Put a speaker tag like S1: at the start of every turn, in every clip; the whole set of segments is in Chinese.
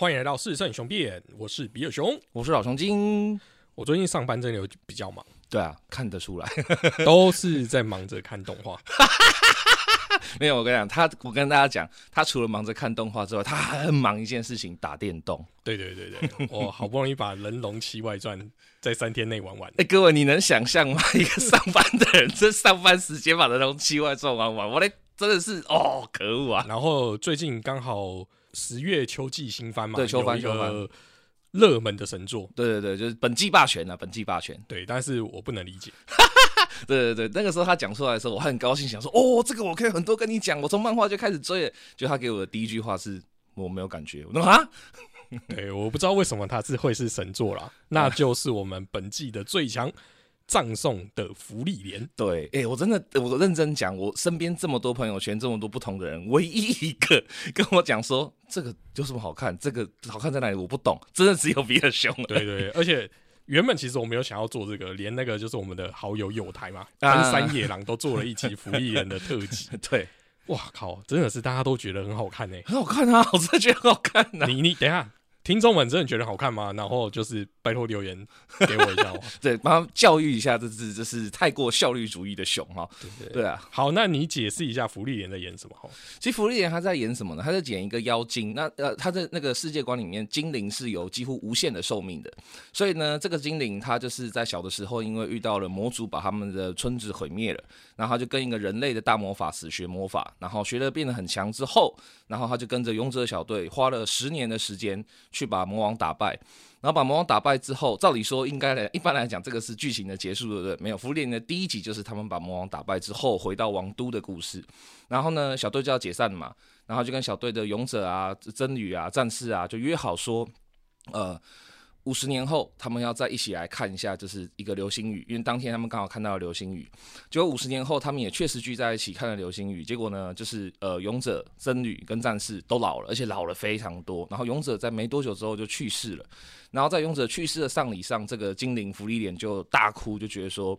S1: 欢迎来到四圣雄辩，我是比尔熊。
S2: 我是老熊精。
S1: 我最近上班真的有比较忙，
S2: 对啊，看得出来，
S1: 都是在忙着看动画。
S2: 没有，我跟你讲，他，我跟大家讲，他除了忙着看动画之外，他还很忙一件事情，打电动。
S1: 对对对对，我好不容易把《人龙七外传》在三天内玩完。
S2: 哎，各位，你能想象吗？一个上班的人，这上班时间把《人龙七外传》玩完，我嘞真的是哦，可恶啊！
S1: 然后最近刚好十月秋季新番嘛，
S2: 对秋番
S1: 有一个热门的神作，
S2: 对对对，就是本季霸权啊，本季霸权。
S1: 对，但是我不能理解。
S2: 对对对，那个时候他讲出来的时候，我很高兴，想说哦，这个我可以很多跟你讲。我从漫画就开始追了，就他给我的第一句话是我没有感觉。我说啊，
S1: 对，我不知道为什么他是会是神作啦，那就是我们本季的最强葬送的福利连。
S2: 对，哎，我真的，我认真讲，我身边这么多朋友圈，这么多不同的人，唯一一个 跟我讲说这个有什么好看，这个好看在哪里，我不懂，真的只有比尔熊。
S1: 对对，而且。原本其实我没有想要做这个，连那个就是我们的好友友台嘛，跟山野狼都做了一集福利人的特辑。
S2: 对，
S1: 哇靠，真的是大家都觉得很好看呢，
S2: 很好看啊，我真的觉得很好看呐。
S1: 你你等下。听众们真的觉得好看吗？然后就是拜托留言给我一下，
S2: 对，帮他教育一下，这只这是太过效率主义的熊哈。对对啊，
S1: 好，那你解释一下福利莲在演什么？哈，
S2: 其实福利莲他在演什么呢？他在演一个妖精。那呃，他在那个世界观里面，精灵是有几乎无限的寿命的。所以呢，这个精灵他就是在小的时候，因为遇到了魔族把他们的村子毁灭了，然后他就跟一个人类的大魔法师学魔法，然后学的变得很强之后，然后他就跟着勇者小队花了十年的时间。去把魔王打败，然后把魔王打败之后，照理说应该来，一般来讲，这个是剧情的结束，对不对？没有，福利的第一集就是他们把魔王打败之后回到王都的故事。然后呢，小队就要解散了嘛，然后就跟小队的勇者啊、真女啊、战士啊，就约好说，呃。五十年后，他们要再一起来看一下，就是一个流星雨，因为当天他们刚好看到流星雨。结果五十年后，他们也确实聚在一起看了流星雨。结果呢，就是呃，勇者、僧侣跟战士都老了，而且老了非常多。然后勇者在没多久之后就去世了。然后在勇者去世的丧礼上，这个精灵福利脸就大哭，就觉得说。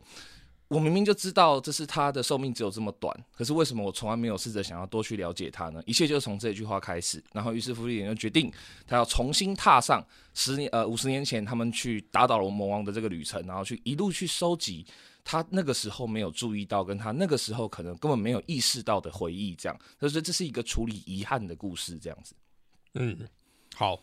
S2: 我明明就知道这是他的寿命只有这么短，可是为什么我从来没有试着想要多去了解他呢？一切就是从这句话开始。然后，于是弗利莲就决定，他要重新踏上十年呃五十年前他们去打倒了魔王的这个旅程，然后去一路去收集他那个时候没有注意到，跟他那个时候可能根本没有意识到的回忆。这样，他说这是一个处理遗憾的故事。这样子，
S1: 嗯，好，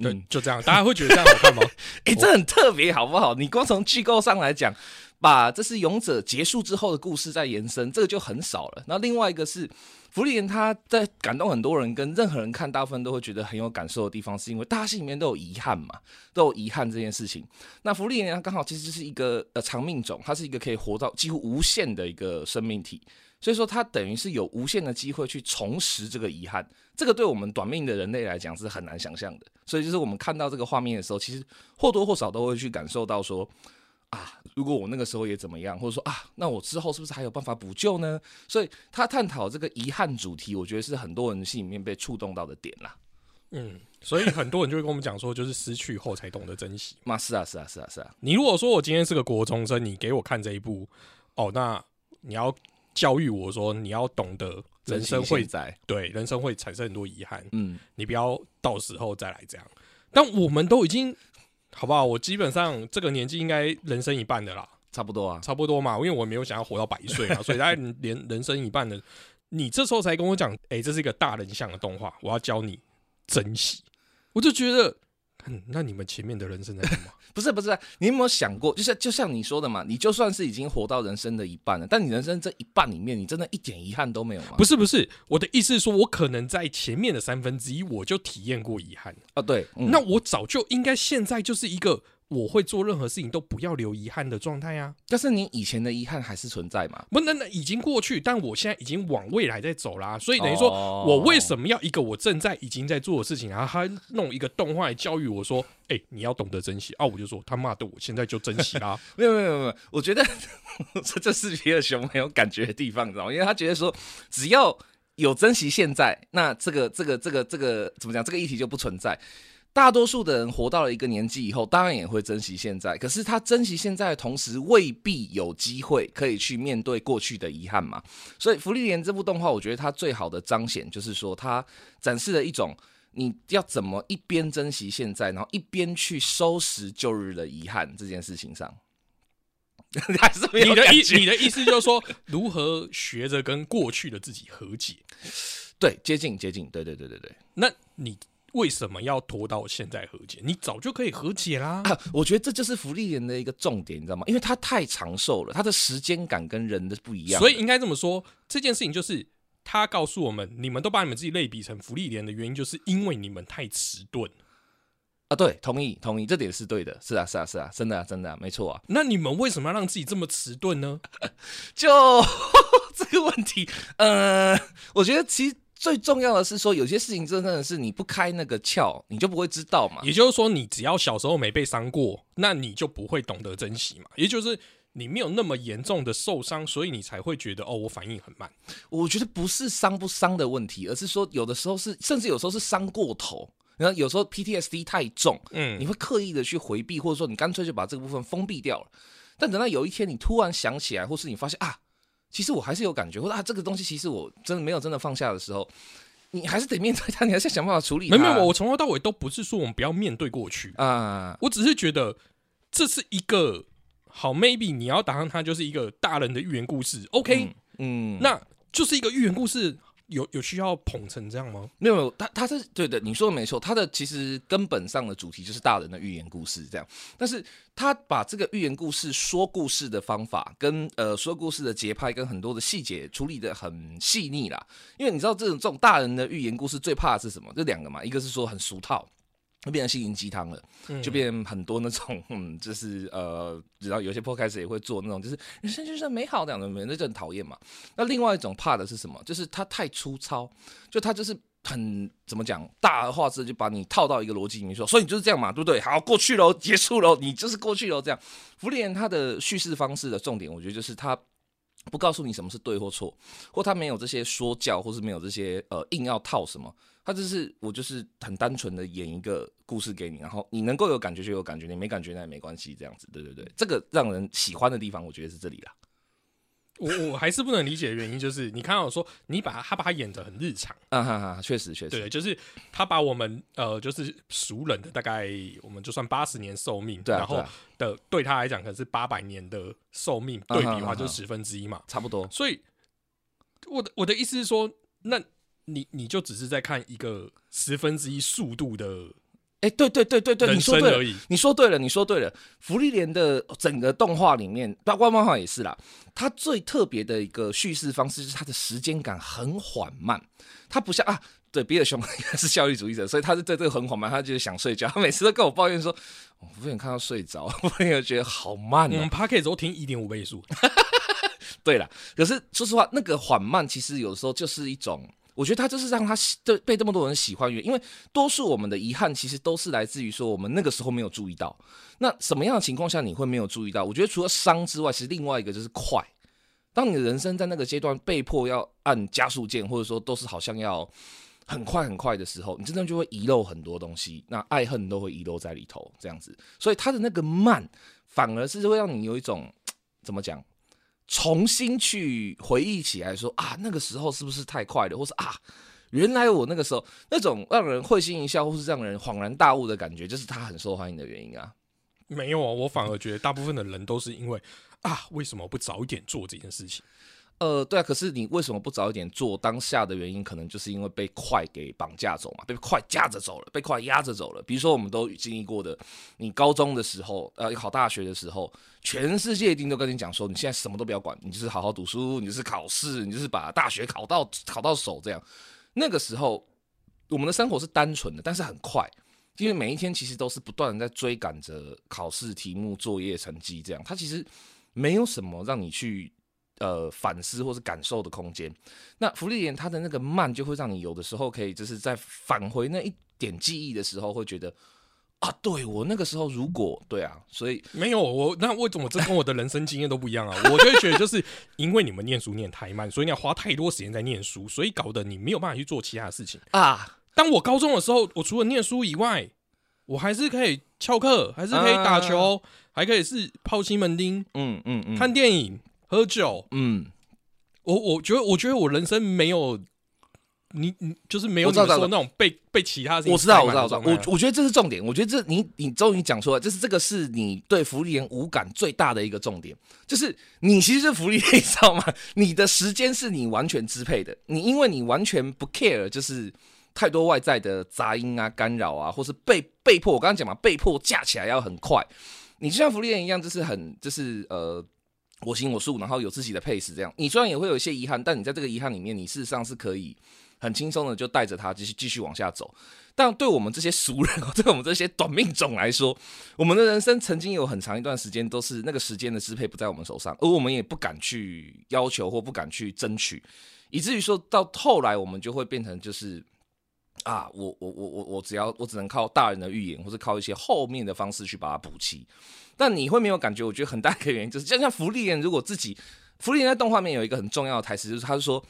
S1: 对，就这样，大家会觉得这样好看吗？
S2: 哎，这很特别，好不好？你光从剧构上来讲。把这是勇者结束之后的故事再延伸，这个就很少了。那另外一个是福利莲，他在感动很多人，跟任何人看，大部分都会觉得很有感受的地方，是因为大家心里面都有遗憾嘛，都有遗憾这件事情。那福利莲他刚好其实是一个呃长命种，它是一个可以活到几乎无限的一个生命体，所以说它等于是有无限的机会去重拾这个遗憾。这个对我们短命的人类来讲是很难想象的。所以就是我们看到这个画面的时候，其实或多或少都会去感受到说。啊，如果我那个时候也怎么样，或者说啊，那我之后是不是还有办法补救呢？所以他探讨这个遗憾主题，我觉得是很多人心里面被触动到的点啦。
S1: 嗯，所以很多人就会跟我们讲说，就是失去后才懂得珍惜。
S2: 嘛，是啊，是啊，是啊，是啊。
S1: 你如果说我今天是个国中生，你给我看这一部，哦，那你要教育我说，你要懂得人生会
S2: 在
S1: 对人生会产生很多遗憾。嗯，你不要到时候再来这样。但我们都已经。好不好？我基本上这个年纪应该人生一半的啦，
S2: 差不多啊，
S1: 差不多嘛。因为我没有想要活到百岁嘛，所以大概连人生一半的，你这时候才跟我讲，哎，这是一个大人像的动画，我要教你珍惜，我就觉得。嗯，那你们前面的人生在干嘛？
S2: 不是不是，你有没有想过，就像就像你说的嘛，你就算是已经活到人生的一半了，但你人生这一半里面，你真的一点遗憾都没有吗？
S1: 不是不是，我的意思是说，我可能在前面的三分之一我就体验过遗憾
S2: 啊。对，
S1: 那我早就应该现在就是一个。我会做任何事情都不要留遗憾的状态啊！
S2: 但是你以前的遗憾还是存在嘛？
S1: 不，那那已经过去，但我现在已经往未来在走啦。所以等于说我为什么要一个我正在已经在做的事情，然后他弄一个动画来教育我说：“哎，你要懂得珍惜。”啊，我就说他妈的，我现在就珍惜啦！
S2: 没有没有没有，我觉得这这是皮尔熊很有感觉的地方，你知道吗？因为他觉得说只要有珍惜现在，那这个这个这个这个怎么讲？这个议题就不存在。大多数的人活到了一个年纪以后，当然也会珍惜现在。可是他珍惜现在的同时，未必有机会可以去面对过去的遗憾嘛。所以《福利莲》这部动画，我觉得它最好的彰显就是说，它展示了一种你要怎么一边珍惜现在，然后一边去收拾旧日的遗憾这件事情上？还是
S1: 你的意你的意思就是说，如何学着跟过去的自己和解？
S2: 对，接近接近，对对对对对。
S1: 那你为什么要拖到现在和解？你早就可以和解啦！
S2: 我觉得这就是福利人的一个重点，你知道吗？因为他太长寿了，他的时间感跟人的不一样，
S1: 所以应该这么说，这件事情就是他告诉我们，你们都把你们自己类比成福利人的原因，就是因为你们太迟钝。
S2: 啊，对，同意，同意，这点是对的，是啊，是啊，是啊，真的啊，真的啊，没错啊。
S1: 那你们为什么要让自己这么迟钝呢？
S2: 就 这个问题，呃，我觉得其实最重要的是说，有些事情真正的是你不开那个窍，你就不会知道嘛。
S1: 也就是说，你只要小时候没被伤过，那你就不会懂得珍惜嘛。也就是你没有那么严重的受伤，所以你才会觉得哦，我反应很慢。
S2: 我觉得不是伤不伤的问题，而是说有的时候是，甚至有时候是伤过头。然后有时候 PTSD 太重，嗯，你会刻意的去回避，或者说你干脆就把这个部分封闭掉了。但等到有一天你突然想起来，或是你发现啊，其实我还是有感觉，或者啊这个东西其实我真的没有真的放下的时候，你还是得面对它，你还是想办法处理。
S1: 没有，没有，我从头到尾都不是说我们不要面对过去啊，我只是觉得这是一个好，maybe 你要打上它就是一个大人的寓言故事，OK，嗯，那就是一个寓言故事。有有需要捧成这样吗？
S2: 没有，他他是对的，你说的没错。他的其实根本上的主题就是大人的寓言故事这样，但是他把这个寓言故事说故事的方法，跟呃说故事的节拍，跟很多的细节处理的很细腻啦。因为你知道这种这种大人的寓言故事最怕的是什么？这两个嘛，一个是说很俗套。就变成心灵鸡汤了，就变很多那种，嗯，就是呃，然后有些破开始也会做那种，就是人生就是美好这样的，那就很讨厌嘛。那另外一种怕的是什么？就是它太粗糙，就它就是很怎么讲，大而化之，就把你套到一个逻辑里面说，所以你就是这样嘛，对不对？好，过去喽，结束喽，你就是过去喽，这样。福利人他的叙事方式的重点，我觉得就是他不告诉你什么是对或错，或他没有这些说教，或是没有这些呃硬要套什么。他就是我，就是很单纯的演一个故事给你，然后你能够有感觉就有感觉，你没感觉那也没关系，这样子，对对对，这个让人喜欢的地方，我觉得是这里啦。
S1: 我我还是不能理解的原因就是，你看到说你把他把他演的很日常，
S2: 啊哈哈，确实确实，
S1: 对，就是他把我们呃，就是熟人的大概我们就算八十年寿命，然后的对他来讲可能是八百年的寿命对比的话，就十分之一嘛，
S2: 差不多。
S1: 所以我的我的意思是说，那。你你就只是在看一个十分之一速度的，
S2: 哎，对对对对对，你说对了，你说对了，你说对了。福利莲的整个动画里面，包括漫画也是啦。它最特别的一个叙事方式就是它的时间感很缓慢，它不像啊，对，比尔熊是效率主义者，所以他是对这个很缓慢，他就是想睡觉，他每次都跟我抱怨说，我不想看到睡着，我也觉得好慢。
S1: 我们 p a r k 都听一点五倍速。
S2: 对了，可是说实话，那个缓慢其实有时候就是一种。我觉得他就是让他对被这么多人喜欢，因为多数我们的遗憾其实都是来自于说我们那个时候没有注意到。那什么样的情况下你会没有注意到？我觉得除了伤之外，其实另外一个就是快。当你的人生在那个阶段被迫要按加速键，或者说都是好像要很快很快的时候，你真的就会遗漏很多东西，那爱恨都会遗漏在里头，这样子。所以他的那个慢，反而是会让你有一种 怎么讲？重新去回忆起来，说啊，那个时候是不是太快了，或是啊，原来我那个时候那种让人会心一笑，或是让人恍然大悟的感觉，就是他很受欢迎的原因啊。
S1: 没有啊，我反而觉得大部分的人都是因为啊，为什么不早点做这件事情？
S2: 呃，对啊，可是你为什么不早一点做？当下的原因可能就是因为被快给绑架走嘛，被快夹着走了，被快压着走了。比如说，我们都经历过的，你高中的时候，呃，考大学的时候，全世界一定都跟你讲说，你现在什么都不要管，你就是好好读书，你就是考试，你就是把大学考到考到手这样。那个时候，我们的生活是单纯的，但是很快，因为每一天其实都是不断的在追赶着考试题目、作业成绩这样，它其实没有什么让你去。呃，反思或是感受的空间。那福利莲它的那个慢，就会让你有的时候可以就是在返回那一点记忆的时候，会觉得啊，对我那个时候如果对啊，所以
S1: 没有我那为什么这跟我的人生经验都不一样啊？我就觉得就是 因为你们念书念太慢，所以你要花太多时间在念书，所以搞得你没有办法去做其他的事情啊。当我高中的时候，我除了念书以外，我还是可以翘课，还是可以打球，还可以是泡西门町，嗯嗯嗯，看电影。喝酒，嗯，我我觉得，我觉得我人生没有你你就是没有
S2: 我知道知道
S1: 你们说那种被被其他事情
S2: 我知道，我知道，我知道，我我觉得这是重点。我觉得这你你终于讲出来，就是这个是你对福利连无感最大的一个重点，就是你其实是福利连，你知道吗？你的时间是你完全支配的，你因为你完全不 care，就是太多外在的杂音啊、干扰啊，或是被被迫，我刚刚讲嘛，被迫架起来要很快。你就像福利连一样，就是很就是呃。我行我素，然后有自己的 pace，这样你虽然也会有一些遗憾，但你在这个遗憾里面，你事实上是可以很轻松的就带着它继续继续往下走。但对我们这些俗人，对我们这些短命种来说，我们的人生曾经有很长一段时间都是那个时间的支配不在我们手上，而我们也不敢去要求或不敢去争取，以至于说到后来，我们就会变成就是啊，我我我我我只要我只能靠大人的预言，或是靠一些后面的方式去把它补齐。但你会没有感觉？我觉得很大一个原因就是，就像福利人，如果自己福利人在动画面有一个很重要的台词，就是他是说。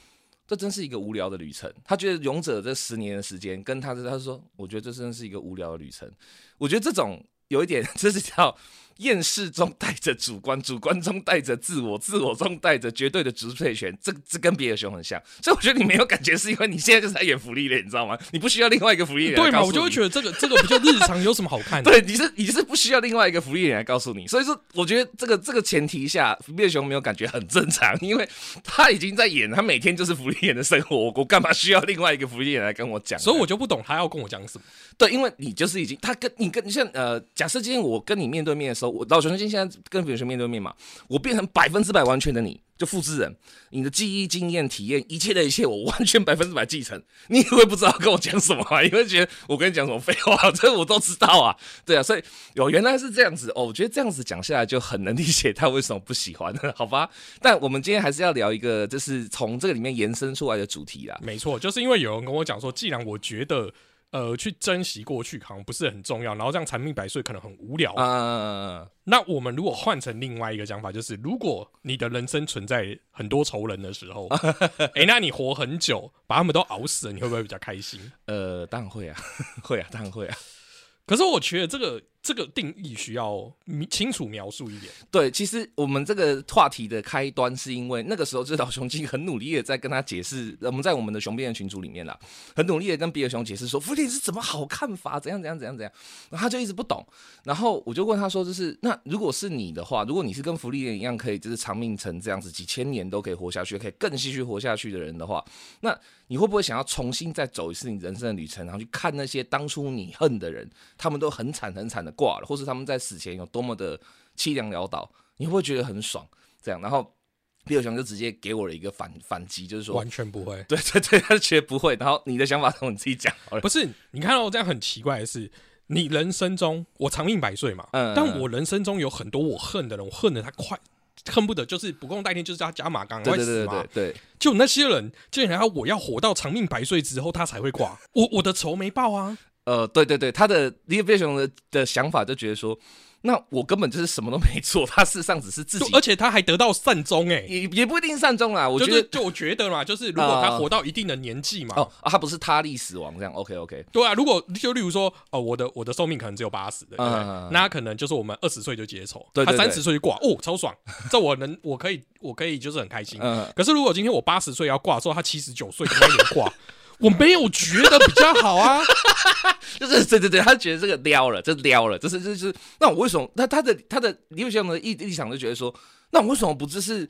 S2: 这真是一个无聊的旅程。他觉得勇者这十年的时间，跟他的他说，我觉得这真是一个无聊的旅程。我觉得这种有一点，这是叫厌世中带着主观，主观中带着自我，自我中带着绝对的支配权。这这跟别的熊很像，所以我觉得你没有感觉，是因为你现在就是在演福利脸，你知道吗？你不需要另外一个福利脸。
S1: 对嘛？我就会觉得这个这个不就日常有什么好看的？
S2: 对，你是你是不需要另外一个福利人来告诉你，所以说我觉得这个这个前提下，福利熊没有感觉很正常，因为他已经在演，他每天就是福利人的生活，我我干嘛需要另外一个福利人来跟我讲？
S1: 所以我就不懂他要跟我讲什么。
S2: 对，因为你就是已经他跟你跟像呃，假设今天我跟你面对面的时候，我老熊今天现在跟别人面对面嘛，我变成百分之百完全的你，就复制人，你的记忆、经验、体验，一切的一切，我完全百分之百继承。你也会不知道跟我讲什么啊？你会觉得我跟你讲什么废话？这我都知道啊。对啊，所以有原来是这样子哦。我觉得这样子讲下来就很能理解他为什么不喜欢了，好吧？但我们今天还是要聊一个，就是从这个里面延伸出来的主题啦。
S1: 没错，就是因为有人跟我讲说，既然我觉得 呃去珍惜过去好像不是很重要，然后这样长命百岁可能很无聊。
S2: 啊，
S1: 那我们如果换成另外一个讲法，就是如果你的人生存在很多仇人的时候，哎、那你活很久，把他们都熬死了，你会不会比较开心？
S2: 呃，当然会啊，会啊，当然会啊。
S1: 可是我觉得这个这个定义需要明清楚描述一点。
S2: 对，其实我们这个话题的开端是因为那个时候，这老熊精很努力的在跟他解释，我们在我们的熊辩的群组里面啦，很努力的跟比尔熊解释说，福利是怎么好看法，怎样怎样怎样怎样，然后他就一直不懂，然后我就问他说，就是那如果是你的话，如果你是跟福利人一样，可以就是长命成这样子，几千年都可以活下去，可以更继续活下去的人的话，那你会不会想要重新再走一次你人生的旅程，然后去看那些当初你恨的人，他们都很惨很惨的挂了，或是他们在死前有多么的凄凉潦倒，你会不会觉得很爽？这样，然后比尔熊就直接给我了一个反反击，就是说，
S1: 完全不会，
S2: 对对对，他就觉得不会。然后你的想法从你自己讲好了。
S1: 不是你看到这样很奇怪的是，你人生中我长命百岁嘛，
S2: 嗯
S1: 但我人生中有很多我恨的人，我恨的他快恨不得就是不共戴天，就是他加马赶
S2: 对对
S1: 快死嘛
S2: 对对。对，
S1: 就那些人，竟然要我要活到长命百岁之后他才会挂，我我的仇没报啊！
S2: 呃，对对对，他的李比尔熊的的想法就觉得说，那我根本就是什么都没做，他事实上只是自己
S1: 而，且他还得到善终哎、
S2: 也也不一定善终啦。我觉得
S1: 就是就我觉得嘛，就是如果他
S2: 啊
S1: 活到一定的年纪嘛，
S2: 哦啊，他不是他力死亡这样，OK OK，
S1: 对啊，如果就例如说，哦，我的我的寿命可能只有八十的，对不对
S2: 嗯
S1: 那可能就是我们二十岁就结仇，他
S2: 对对对
S1: 三十岁就挂，哦，超爽，这我能，我可以，我可以就是很开心。
S2: 嗯，
S1: 可是如果今天我八十岁要挂的时候，他七十九岁那年挂，我没有觉得比较好啊。
S2: 就是对对对，他觉得这个撩了，这撩了，就是就是，那我为什么？他他的他的李比尔熊的立立场就觉得说，那我为什么不就是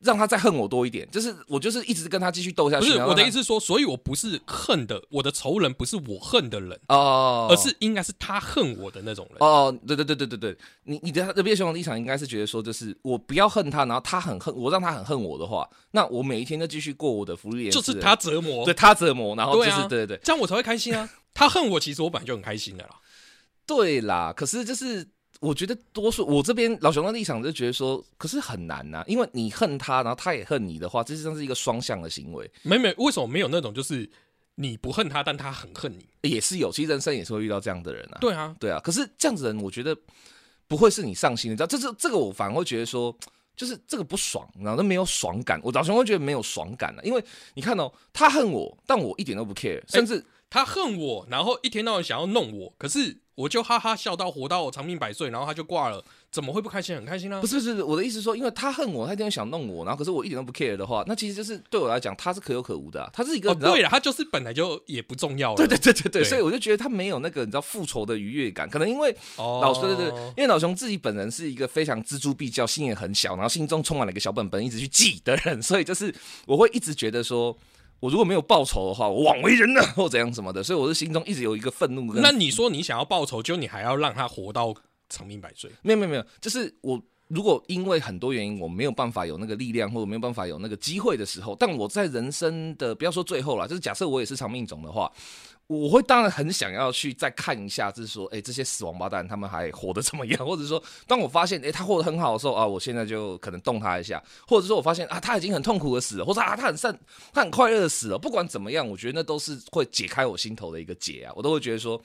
S2: 让他再恨我多一点？就是我就是一直跟他继续斗下去。
S1: 不是我的意思是说，所以我不是恨的，我的仇人不是我恨的人，
S2: 哦，
S1: 而是应该是他恨我的那种人。
S2: 哦，对对对对对对，你你的那边熊的立场应该是觉得说，就是我不要恨他，然后他很恨我，让他很恨我的话，那我每一天都继续过我的福利
S1: 就是他折磨，
S2: 对他折磨，然后就是
S1: 对
S2: 对对
S1: 这样我才会开心啊。他恨我，其实我本来就很开心的啦。
S2: 对啦，可是就是。我觉得多数我这边老熊的立场就觉得说，可是很难呐、因为你恨他，然后他也恨你的话，这实际上是一个双向的行为，
S1: 没没，为什么没有那种就是你不恨他，但他很恨你？
S2: 也是有，其实人生也是会遇到这样的人啊。
S1: 对啊，
S2: 对啊，可是这样子的人，我觉得不会是你上心的，你知道，这是这个我反而会觉得说，就是这个不爽，然后那没有爽感，我老熊会觉得没有爽感了、因为你看哦，他恨我，但我一点都不 care，甚至、
S1: 他恨我，然后一天到晚想要弄我，可是我就哈哈笑到活到长命百岁，然后他就挂了，怎么会不开心？很开心啊！
S2: 不是不是，我的意思是说，因为他恨我，他一定想弄我，然后可是我一点都不 care 的话，那其实就是对我来讲，他是可有可无的、啊，他是一个、
S1: 对了，他就是本来就也不重要了。
S2: 对对对对所以我就觉得他没有那个你知道复仇的愉悦感，可能因为
S1: 哦，
S2: 老对对对，因为老熊自己本人是一个非常锱铢必较、心也很小，然后心中充满了一个小本本，一直去记的人，所以就是我会一直觉得说，我如果没有报仇的话，我枉为人呢，或怎样什么的，所以我是心中一直有一个愤怒
S1: 那你说你想要报仇，就你还要让他活到长命百岁？
S2: 没有没有没有，就是我如果因为很多原因我没有办法有那个力量，或者没有办法有那个机会的时候，但我在人生的不要说最后了，就是假设我也是长命种的话。我会当然很想要去再看一下，就是说，哎、这些死王八蛋他们还活得怎么样？或者说，当我发现，哎、他活得很好的时候啊，我现在就可能动他一下，或者说我发现啊，他已经很痛苦的死了，或者啊，他很善，他很快乐的死了。不管怎么样，我觉得那都是会解开我心头的一个结啊，我都会觉得说，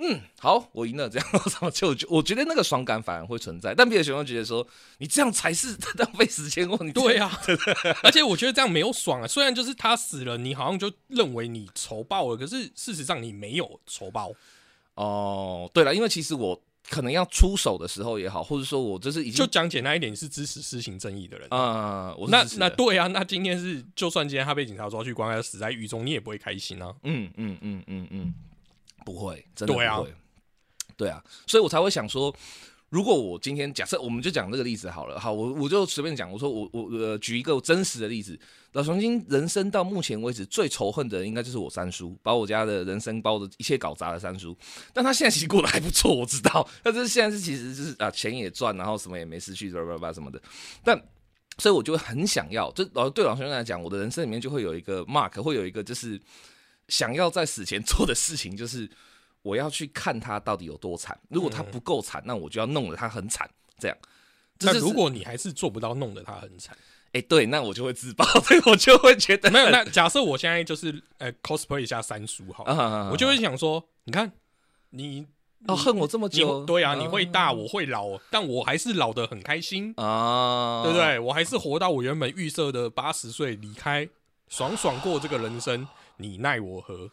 S2: 嗯，好，我赢了，这样，我就就我觉得那个爽感反而会存在。但别的学生觉得说，你这样才是浪费时间，哦你
S1: 对啊，而且我觉得这样没有爽啊。虽然就是他死了，你好像就认为你仇报了，可是事实上你没有仇报。
S2: 哦，对了，因为其实我可能要出手的时候也好，或者说我就是已经
S1: 就讲简单一点，你是支持施行正义的人。
S2: 啊、我
S1: 那那对啊，那今天是就算今天他被警察抓去关，他死在狱中，你也不会开心啊。
S2: 嗯嗯嗯嗯嗯，不会，真的
S1: 对啊
S2: 不会。对啊，所以我才会想说，如果我今天假设我们就讲这个例子好了，好，我我就随便讲，我说我我呃举一个真实的例子，老熊精人生到目前为止最仇恨的人应该就是我三叔，把我家的人生把我的一切搞砸了三叔，但他现在其实过得还不错，我知道，但是现在是其实就是啊钱也赚，然后什么也没失去，叭叭叭什么的，但。所以我就会很想要，就老对老先生来讲，我的人生里面就会有一个 mark，会有一个就是想要在死前 做的事情，就是我要去看他到底有多惨。如果他不够惨，那我就要弄得他很惨，这样。这
S1: 那
S2: 就是
S1: 如果你还是做不到，弄得他很惨，
S2: 哎、对，那我就会自爆，所以我就会觉得
S1: 没有。那假设我现在就是呃 cosplay 一下三叔好了，
S2: 啊
S1: 我就会想说，你看你
S2: 哦恨我这么久，
S1: 对啊，你会大，我会老，但我还是老得很开心，
S2: 啊，
S1: 对不？对？我还是活到我原本预设的八十岁离开，爽爽过这个人生，你奈我何？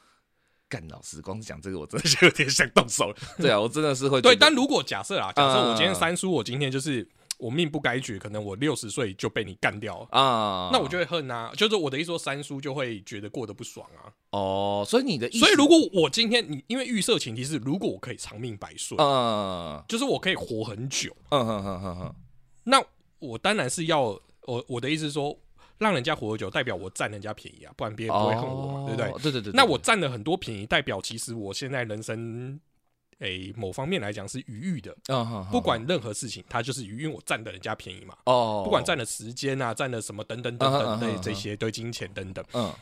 S2: 干老师，光是讲这个，我真的是有点想动手了。对啊，我真的是会觉
S1: 对，但如果假设啊，假设我今天
S2: 嗯
S1: 三叔，我今天就是我命不该绝，可能我六十岁就被你干掉了。
S2: 啊，
S1: 那我就会恨啊，就是我的意思说，三叔就会觉得过得不爽啊。
S2: 哦，所以你的意思，
S1: 所以如果我今天你因为预设前提是，如果我可以长命百岁，
S2: 嗯
S1: 就是我可以活很久，
S2: 嗯哼哼哼哼，
S1: 那我当然是要我我的意思是说，让人家活得久，代表我占人家便宜啊，不然别人不会恨我嘛，
S2: 哦
S1: 对不对？
S2: 对对对，
S1: 那我占了很多便宜，代表其实我现在人生。诶，某方面来讲是愉悦的，
S2: 嗯哼，
S1: 不管任何事情，它就是余，因为我占的人家便宜嘛。
S2: 哦，
S1: 不管占了时间啊，占了什么等等等等
S2: 嗯哼嗯哼
S1: 的这些，对金钱等等。
S2: 嗯。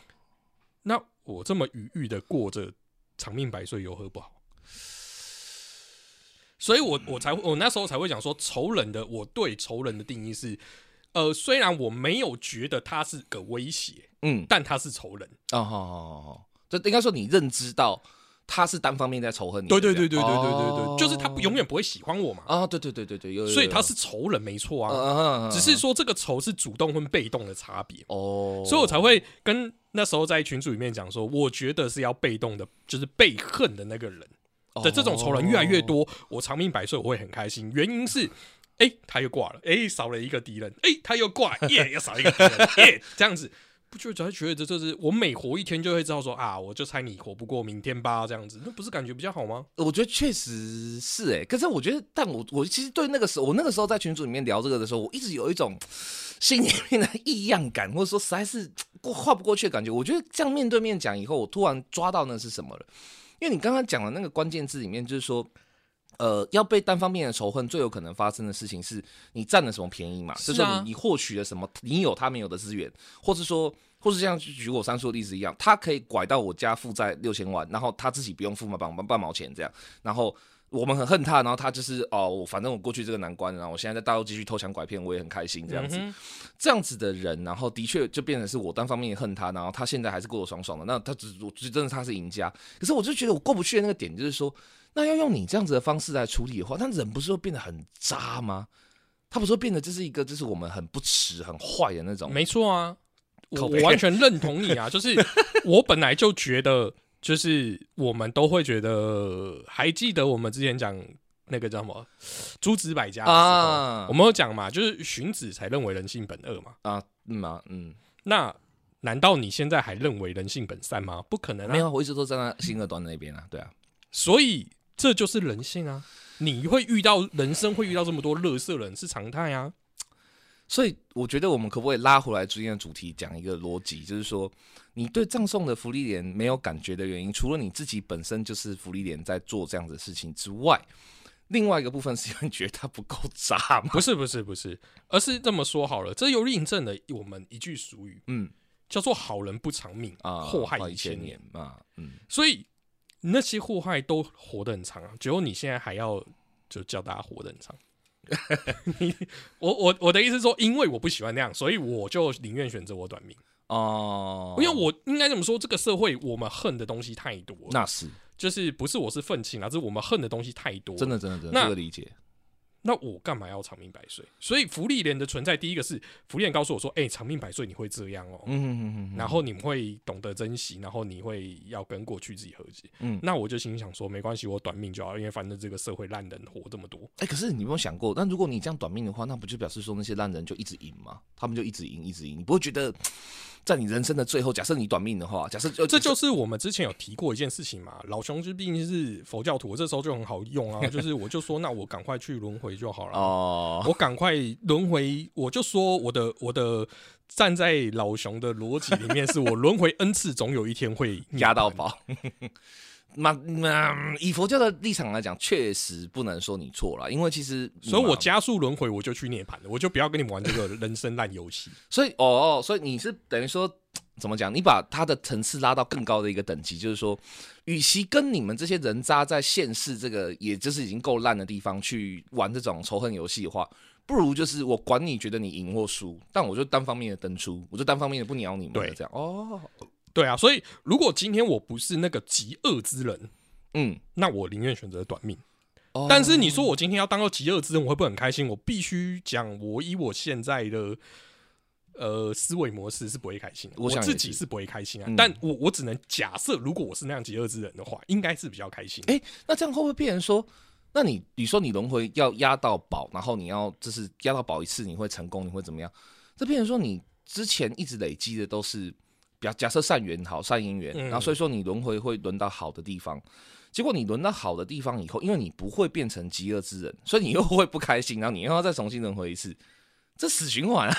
S1: 那我这么愉悦的过着长命百岁，有何不好？所以我我才我那时候才会讲说，仇人的我对仇人的定义是，呃，虽然我没有觉得他是个威胁，
S2: 嗯，
S1: 但他是仇人。
S2: 哦，好好好好，就应该说你认知到他是单方面在仇恨你
S1: 对对对对对对对就是他永远不会喜欢我嘛，
S2: 啊，对对对对对，
S1: 所以他是仇人没错啊，只是说这个仇是主动跟被动的差别。
S2: 哦，
S1: 所以我才会跟那时候在群组里面讲说，我觉得是要被动的，就是被恨的那个人的这种仇人越来越
S2: 哦，
S1: 多，我长命百岁我会很开心。原因是，哎、他又挂了，哎、少了一个敌人，哎、他又挂，耶、又少一个敌人，耶、这样子。不就只会觉得这就是我每活一天就会知道说啊，我就猜你活不过明天吧，这样子，那不是感觉比较好吗？
S2: 我觉得确实是哎，可是我觉得，但我我其实对那个时候，我那个时候在群组里面聊这个的时候，我一直有一种心里面的异样感，或者说实在是 过跨不过去的感觉。我觉得这样面对面讲以后，我突然抓到那是什么了，因为你刚刚讲的那个关键字里面，就是说。呃，要被单方面的仇恨，最有可能发生的事情是你占了什么便宜嘛？
S1: 是啊
S2: 就是你你获取了什么，你有他没有的资源，或是说，或是像举我三叔的例子一样，他可以拐到我家负债六千万，然后他自己不用付嘛半半半毛钱这样，然后我们很恨他，然后他就是哦，我反正我过去这个难关，然后我现在在大陆继续偷抢拐骗，我也很开心这样子。
S1: 嗯
S2: 这样子的人，然后的确就变成是我单方面恨他，然后他现在还是过得爽爽的，那他只我就真的他是赢家。可是我就觉得我过不去的那个点，就是说，那要用你这样子的方式来处理的话，那人不是会变得很渣吗？他不是会变得就是一个就是我们很不耻、很坏的那种？
S1: 没错啊，我我完全认同你啊，就是我本来就觉得。就是我们都会觉得，还记得我们之前讲那个叫什么诸子百家
S2: 啊
S1: 我们有讲嘛，就是荀子才认为人性本恶嘛。
S2: 啊，嗯啊，嗯，
S1: 那难道你现在还认为人性本善吗？不可能啊！
S2: 没有，我一直都站在新二端那边啊，对啊，
S1: 所以这就是人性啊！你会遇到人生会遇到这么多乐色人是常态啊。
S2: 所以我觉得我们可不可以拉回来今天的主题，讲一个逻辑，就是说，你对葬送的福利莲没有感觉的原因，除了你自己本身就是福利莲在做这样的事情之外，另外一个部分是因为你觉得它不够渣嘛？
S1: 不是不是不是，而是这么说好了，这又印证了我们一句俗语，
S2: 嗯
S1: 叫做“好人不长命，
S2: 啊，
S1: 祸害一
S2: 一千
S1: 千年
S2: 年嘛，嗯，”。
S1: 所以那些祸害都活得很长啊，只有你现在还要就叫大家活得很长。你我我我的意思是说，因为我不喜欢那样，所以我就宁愿选择我短命。
S2: 哦，
S1: 因为我应该怎么说，这个社会我们恨的东西太多了，
S2: 那是。
S1: 就是不是我是愤青啊，是我们恨的东西太多了，
S2: 真的真的真的这个理解，
S1: 那我干嘛要长命百岁？所以福利连的存在，第一个是福利连告诉我说：“哎、长命百岁你会这样哦。
S2: 嗯
S1: 然后你们会懂得珍惜，然后你会要跟过去自己和解。
S2: 嗯
S1: 那我就心想说，没关系，我短命就好，因为反正这个社会烂人活这么多。
S2: 哎、可是你有没有想过，那如果你这样短命的话，那不就表示说那些烂人就一直赢吗？他们就一直赢，一直赢，你不会觉得在你人生的最后，假设你短命的话，假设就
S1: 这就是我们之前有提过一件事情嘛。老熊就毕竟是佛教徒，我这时候就很好用啊，就是我就说，那我赶快去轮回就好了。
S2: 哦，
S1: 我赶快轮回，我就说我的我的站在老熊的逻辑里面，是我轮回 n 次，总有一天会
S2: 压到。宝。那那以佛教的立场来讲，确实不能说你错了，因为其实
S1: 所以我加速轮回，我就去涅槃了，我就不要跟你们玩这个人生烂游戏。
S2: 所以哦哦，所以你是等于说怎么讲？你把它的层次拉到更高的一个等级，就是说，与其跟你们这些人渣在现世这个也就是已经够烂的地方去玩这种仇恨游戏的话，不如就是我管你觉得你赢或输，但我就单方面的登出，我就单方面的不鸟你们，
S1: 对
S2: 这样哦，
S1: 对啊，所以如果今天我不是那个极恶之人，
S2: 嗯，
S1: 那我宁愿选择短命。
S2: 哦
S1: 但是你说我今天要当个极恶之人，我会不会很开心？我必须讲，我以我现在的呃思维模式是不会开心的，我自己是不会开心啊。
S2: 嗯
S1: 但我我只能假设，如果我是那样极恶之人的话，应该是比较开心。
S2: 哎那这样会不会变成说？那你你说你轮回要压到宝，然后你要就是压到宝一次你会成功，你会怎么样？这变成说你之前一直累积的都是，比较假设善缘好善因缘，
S1: 嗯
S2: 然后所以说你轮回会轮到好的地方，结果你轮到好的地方以后，因为你不会变成极恶之人，所以你又会不开心，然后你又要再重新轮回一次，这死循环啊！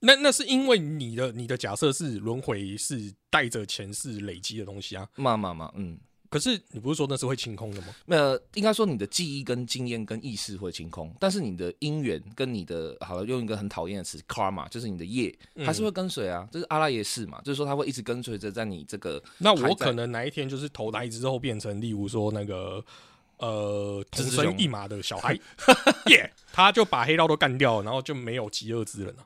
S1: 那那是因为你的你的假设是轮回是带着前世累积的东西啊。
S2: 嘛嘛嘛，嗯，
S1: 可是你不是说那是会清空的吗？
S2: 那应该说你的记忆跟经验跟意识会清空，但是你的因缘跟你的好了，用一个很讨厌的词 karma，就是你的业还是会跟随啊，就是阿拉耶是嘛，就是说它会一直跟随着在你这个
S1: 那我可能哪一天就是投胎之后变成，例如说那个呃同生一马的小孩，耶，他就把黑道都干掉了，然后就没有极恶之人了。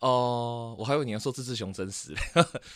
S2: 哦，我还以为你要说志志雄真实，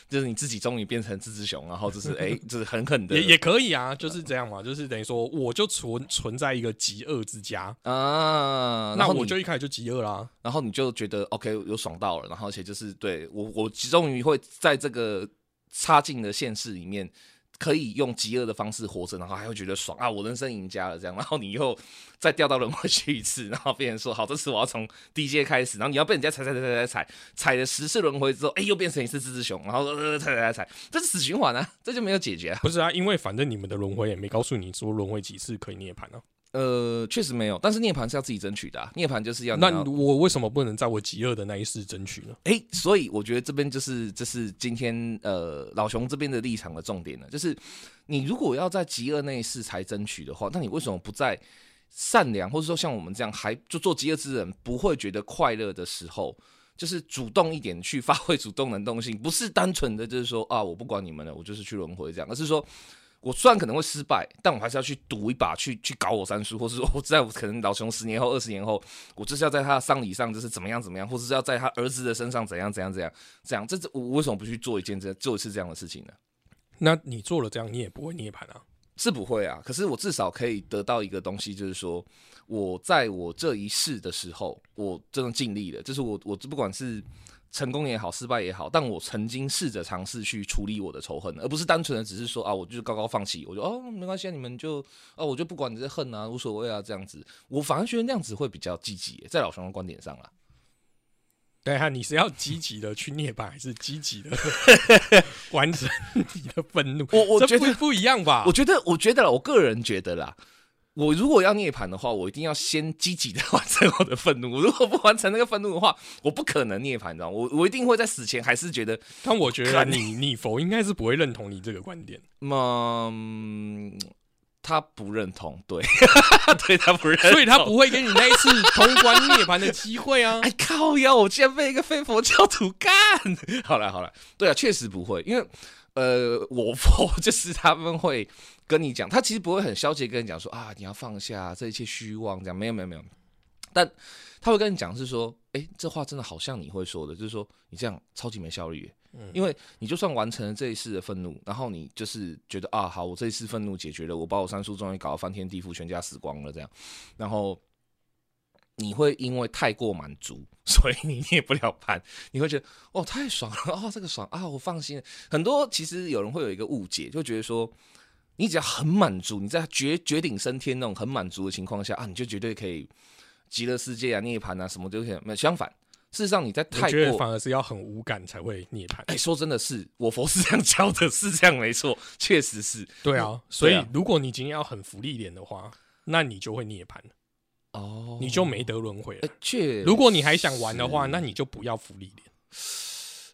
S2: 就是你自己终于变成志志雄，然后就是哎，就是狠狠的
S1: 也也可以啊，就是这样嘛，就是等于说我就存存在一个极恶之家，
S2: 啊，
S1: 那我就一开始就极恶啦。
S2: 然后你就觉得 OK 有爽到了，然后而且就是对我我终于会在这个差劲的现实里面。可以用饥饿的方式活着，然后还会觉得爽啊！我人生赢家了，这样，然后你又再掉到轮回去一次，然后别人说好，这次我要从第一阶开始，然后你要被人家踩踩踩踩踩踩，踩了十次轮回之后，哎，又变成一次自治熊，然后踩踩踩踩，这是死循环啊，这就没有解决啊。
S1: 不是啊，因为反正你们的轮回也没告诉你说轮回几次可以涅槃啊。
S2: 呃，确实没有，但是涅槃是要自己争取的、啊，涅槃就是要
S1: 那我为什么不能在我极恶的那一世争取呢？
S2: 哎、所以我觉得这边就是这是今天呃老熊这边的立场的重点了，就是你如果要在极恶那一世才争取的话，那你为什么不在善良或者说像我们这样还就做极恶之人不会觉得快乐的时候，就是主动一点去发挥 主动能动性，不是单纯的就是说啊我不管你们了，我就是去轮回这样，而是说。我虽然可能会失败，但我还是要去赌一把，去去搞我三叔，或是说我在我可能老熊十年后、二十年后，我就是要在他的丧礼上就是怎么样怎么样，或者是要在他儿子的身上怎样怎样怎样，这样这这我为什么不去做一件这做一次这样的事情呢？
S1: 那你做了这样，你也不会涅槃啊。
S2: 是不会啊，可是我至少可以得到一个东西，就是说我在我这一世的时候，我真的尽力了，就是我我不管是成功也好，失败也好，但我曾经试着尝试去处理我的仇恨，而不是单纯的只是说啊，我就是高高放弃，我就哦没关系，你们就哦我就不管你这恨啊，无所谓啊，这样子，我反而觉得那样子会比较积极，在老熊的观点上啊。
S1: 对啊，你是要积极的去涅槃，还是积极的 完成你的愤怒？
S2: 我我觉得
S1: 不一样吧？
S2: 我觉得，我觉得，我个人觉得啦。我如果要涅槃的话，我一定要先积极的完成我的愤怒。如果不完成那个愤怒的话，我不可能涅槃，你知道吗？我我一定会在死前还是觉得。
S1: 但我觉得你你否应该是不会认同你这个观点。
S2: 嗯，他不认同，对，对他不认，
S1: 所以他不会给你那一次通关涅槃的机会啊！
S2: 哎靠呀，我竟然被一个非佛教徒干！好了好了，对啊，确实不会，因为呃，我佛就是他们会。跟你讲，他其实不会很消极跟你讲说啊，你要放下这一切虚妄，这样没有没有没有，但他会跟你讲是说，哎，这话真的好像你会说的，就是说你这样超级没效率，嗯，因为你就算完成了这一次的愤怒，然后你就是觉得啊，好，我这一次愤怒解决了，我把我三叔终于搞到翻天地覆，全家死光了这样，然后你会因为太过满足，所以你涅不了盘，你会觉得哦太爽了，哦这个爽啊，我放心了。很多其实有人会有一个误解，就觉得说。你只要很满足，你在绝绝顶升天那种很满足的情况下啊，你就绝对可以极乐世界啊、涅槃啊什么都可以。没相反，事实上你在太过
S1: 反而是要很无感才会涅槃。
S2: 哎，说真的是我佛是这样教的，是这样没错，确实是。
S1: 对啊，所以如果你今天要很福利点的话，那你就会涅槃
S2: 哦，
S1: 你就没得轮回了。
S2: 确，
S1: 如果你还想玩的话，那你就不要福利点。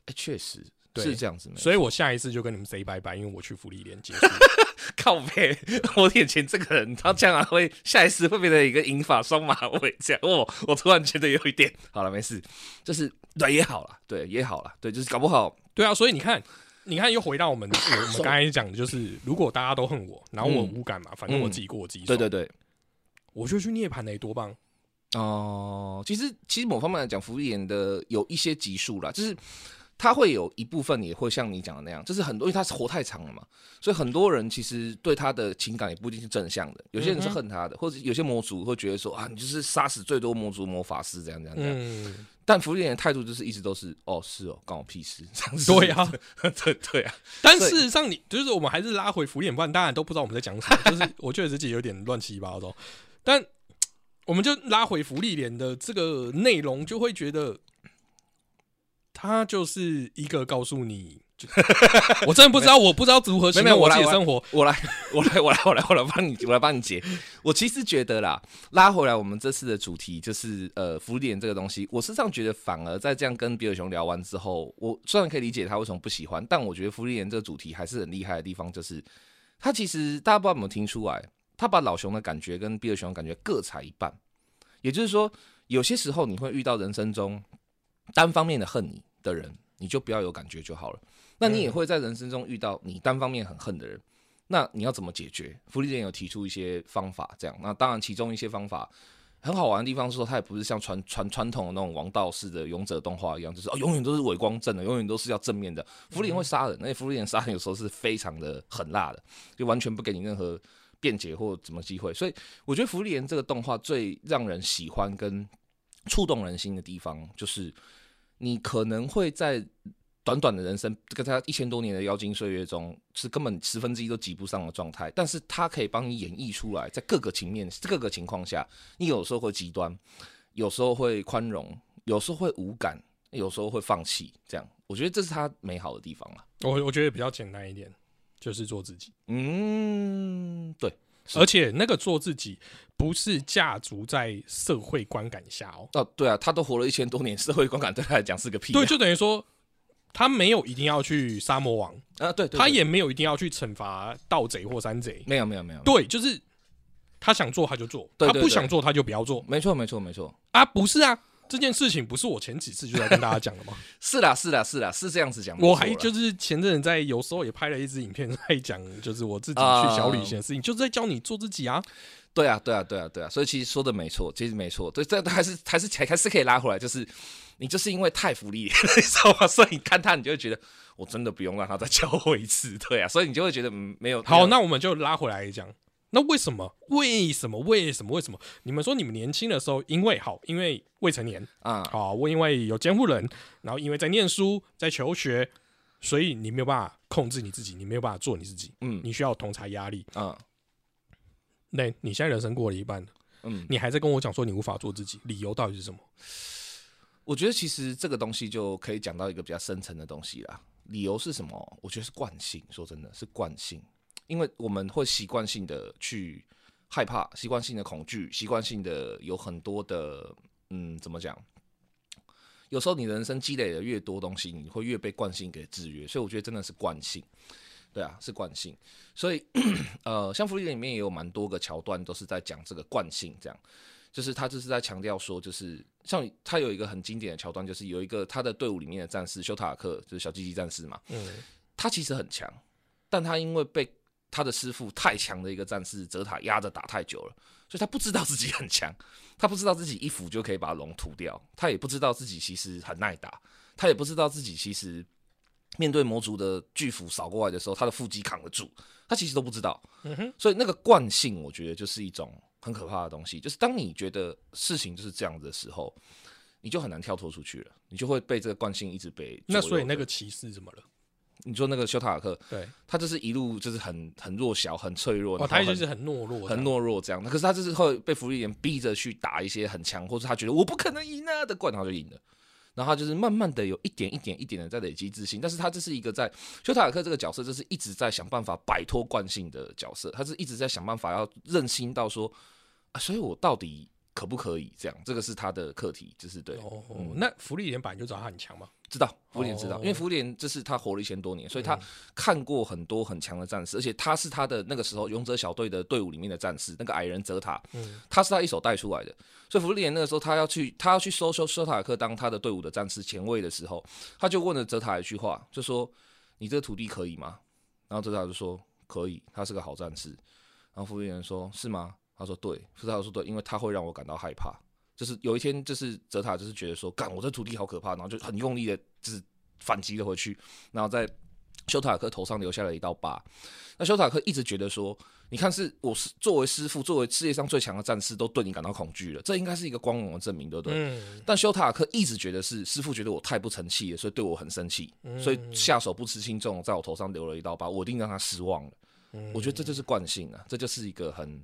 S2: 哎，确实是这样子。
S1: 所以我下一次就跟你们 say 拜拜，因为我去福利连接。
S2: 靠背，我眼前这个人，他将来会下一次会变成一个银发双马尾这样。哦，我突然觉得有一点好了，没事，就是对也好了，对也好了，对，就是搞不好，
S1: 对啊。所以你看，你看又回到我们我们刚才讲的，就是如果大家都恨我，然后我无感嘛，反正我自己过我自己。
S2: 对对对，
S1: 我就去涅槃嘞，多棒
S2: 哦！其实其实某方面来讲，福利眼的有一些级数啦，就是。他会有一部分也会像你讲的那样，就是很多，因为他是活太长了嘛，所以很多人其实对他的情感也不一定是正向的。有些人是恨他的，或者有些魔族会觉得说啊，你就是杀死最多魔族魔法师这样这样这样。但福利人的态度就是一直都是哦，是哦，关我屁事 这样子。
S1: 对啊，
S2: 对对啊。
S1: 但事实上，你就是我们还是拉回福利眼，不然大家都不知道我们在讲什么。就是我觉得自己有点乱七八糟，但我们就拉回福利脸的这个内容，就会觉得。他就是一个告诉你，我真的不知道，我不知道如何形容我自己的生活。
S2: 我来，我来，我来，我来，我来帮你，我来帮你解。我其实觉得啦，拉回来我们这次的主题就是呃，福利点这个东西。我实际上觉得，反而在这样跟比尔熊聊完之后，我虽然可以理解他为什么不喜欢，但我觉得福利点这个主题还是很厉害的地方，就是他其实大家不知道有没有听出来，他把老熊的感觉跟比尔熊的感觉各踩一半。也就是说，有些时候你会遇到人生中单方面的恨你。的人，你就不要有感觉就好了。那你也会在人生中遇到你单方面很恨的人，那你要怎么解决？福利店有提出一些方法，这样。那当然，其中一些方法很好玩的地方是说，它也不是像传传传统的那种王道式的勇者动画一样，就是哦，永远都是伪光正的，永远都是要正面的。福利店会杀人，而且福利店杀人有时候是非常的狠辣的，就完全不给你任何辩解或什么机会。所以，我觉得福利店这个动画最让人喜欢跟触动人心的地方，就是。你可能会在短短的人生，跟他一千多年的妖精岁月中，是根本十分之一都挤不上的状态。但是他可以帮你演绎出来，在各个情面、各个情况下，你有时候会极端，有时候会宽容，有时候会无感，有时候会放弃。这样，我觉得这是他美好的地方了。
S1: 我我觉得比较简单一点，就是做自己。
S2: 嗯，对。
S1: 而且那个做自己，不是架足在社会观感下哦。
S2: 哦，对啊，他都活了一千多年，社会观感对他来讲是个屁。
S1: 对，就等于说，他没有一定要去杀魔王
S2: 啊，对，
S1: 他也没有一定要去惩罚盗贼或山贼。
S2: 没有，没有，没有。
S1: 对，就是他想做他就做，他不想做他就不要做。
S2: 没错，没错，没错。
S1: 啊，不是啊。这件事情不是我前几次就在跟大家讲了吗？
S2: 是啦，是啦，是啦，是这样子讲。
S1: 我还就是前阵子在有时候也拍了一支影片，在讲就是我自己去小旅行的事情，就是在教你做自己啊。
S2: 对啊，对啊，对啊，对啊。所以其实说的没错，其实没错。对，这还是还是还还是可以拉回来，就是你就是因为太福利，你知道吗？所以你看他，你就会觉得我真的不用让他再教我一次。对啊，所以你就会觉得嗯没有。
S1: 好，那我们就拉回来讲，那为什么？为什么？为什么？为什么？你们说你们年轻的时候，因为好，因为未成年
S2: 啊，
S1: 好，我因为有监护人，然后因为在念书，在求学，所以你没有办法控制你自己，你没有办法做你自己，
S2: 嗯
S1: 你需要同才压力。
S2: 啊
S1: 那你现在人生过了一半了，
S2: 嗯，
S1: 你还在跟我讲说你无法做自己，理由到底是什么？
S2: 我觉得其实这个东西就可以讲到一个比较深层的东西啦。理由是什么？我觉得是惯性。说真的是惯性，因为我们会习惯性的去害怕，习惯性的恐惧，习惯性的有很多的嗯，怎么讲？有时候你人生积累的越多东西，你会越被惯性给制约。所以我觉得真的是惯性。对啊，是惯性。所以 呃，像福利里面也有蛮多个桥段都是在讲这个惯性，这样。就是他就是在强调说，就是像他有一个很经典的桥段，就是有一个他的队伍里面的战士修塔克，就是小鸡鸡战士嘛，
S1: 嗯，
S2: 他其实很强，但他因为被他的师傅太强的一个战士泽塔压着打太久了，所以他不知道自己很强，他不知道自己一斧就可以把龙屠掉，他也不知道自己其实很耐打，他也不知道自己其实面对魔族的巨斧扫过来的时候，他的腹肌扛得住，他其实都不知道，
S1: 嗯，
S2: 所以那个惯性，我觉得就是一种很可怕的东西。就是当你觉得事情就是这样子的时候，你就很难跳脱出去了，你就会被这个惯性一直被。
S1: 那所以那个骑士怎么了？
S2: 你说那个修塔尔克，
S1: 对，
S2: 他就是一路就是很很弱小、很脆弱，
S1: 哦，他就是很懦弱，
S2: 很懦弱这样。可是他就是会被福利莲逼着去打一些很强，或者他觉得我不可能赢啊的冠，然后就赢了。然后他就是慢慢的有一点一点一点的在累积自信，但是他这是一个在修塔尔克这个角色，就是一直在想办法摆脱惯性的角色，他是一直在想办法要认清到说，啊，所以我到底可不可以这样？这个是他的课题，就是对，
S1: 哦，那福利莲本来就知道他很强嘛，
S2: 知道福莲知道，
S1: 哦
S2: 因为福莲这是他活了一千多年，所以他看过很多很强的战士，而且他是他的那个时候勇者小队的队伍里面的战士，那个矮人泽塔，
S1: 嗯
S2: 他是他一手带出来的。所以福利莲那个时候他要去他要去收收收塔克当他的队伍的战士前卫的时候，他就问了泽塔一句话，就说：“你这个徒弟可以吗？”然后泽塔就说：“可以，他是个好战士。”然后福利莲说：“是吗？”他说：“对。”泽塔说：“对，因为他会让我感到害怕。”就是有一天，就是泽塔就是觉得说，干我这徒弟好可怕，然后就很用力的，就是反击了回去，然后在修塔尔克头上留下了一道疤。那修塔尔克一直觉得说，你看是我是作为师傅，作为世界上最强的战士，都对你感到恐惧了，这应该是一个光荣的证明，对不对？
S1: 嗯，
S2: 但修塔尔克一直觉得是师傅觉得我太不成器了，所以对我很生气，所以下手不辞轻重，在我头上留了一道疤，我一定让他失望了。我觉得这就是惯性啊，这就是一个很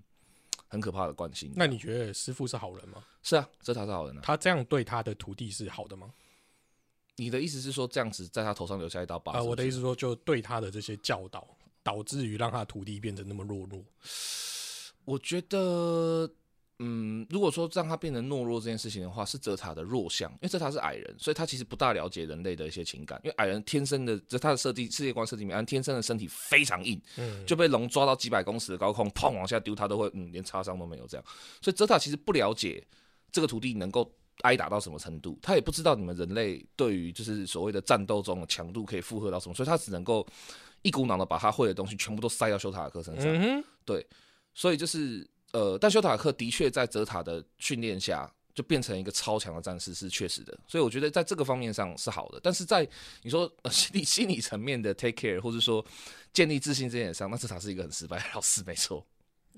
S2: 很可怕的惯性。
S1: 那你觉得师傅是好人吗？
S2: 是啊，这他是好人啊。
S1: 他这样对他的徒弟是好的吗？
S2: 你的意思是说，这样子在他头上留下一道疤？
S1: 啊，
S2: 是不是
S1: 我的意思说，就对他的这些教导，导致于让他徒弟变得那么懦弱。
S2: 我觉得，嗯，如果说让他变得懦弱这件事情的话，是泽塔的弱项，因为泽塔是矮人，所以他其实不大了解人类的一些情感。因为矮人天生的，这他的设计世界观设计里面，天生的身体非常硬，
S1: 嗯，
S2: 就被龙抓到几百公尺的高空，砰往下丢，他都会嗯连擦伤都没有这样。所以泽塔其实不了解这个徒弟能够挨打到什么程度，他也不知道你们人类对于就是所谓的战斗中的强度可以负荷到什么，所以他只能够一股脑的把他会的东西全部都塞到修塔尔克身上。
S1: 嗯哼，
S2: 所以就是呃，但修塔克的确在泽塔的训练下，就变成一个超强的战士，是确实的。所以我觉得在这个方面上是好的，但是在你说、呃、心理心理层面的 take care，或者说建立自信这点上，那泽塔是一个很失败的老师，没错。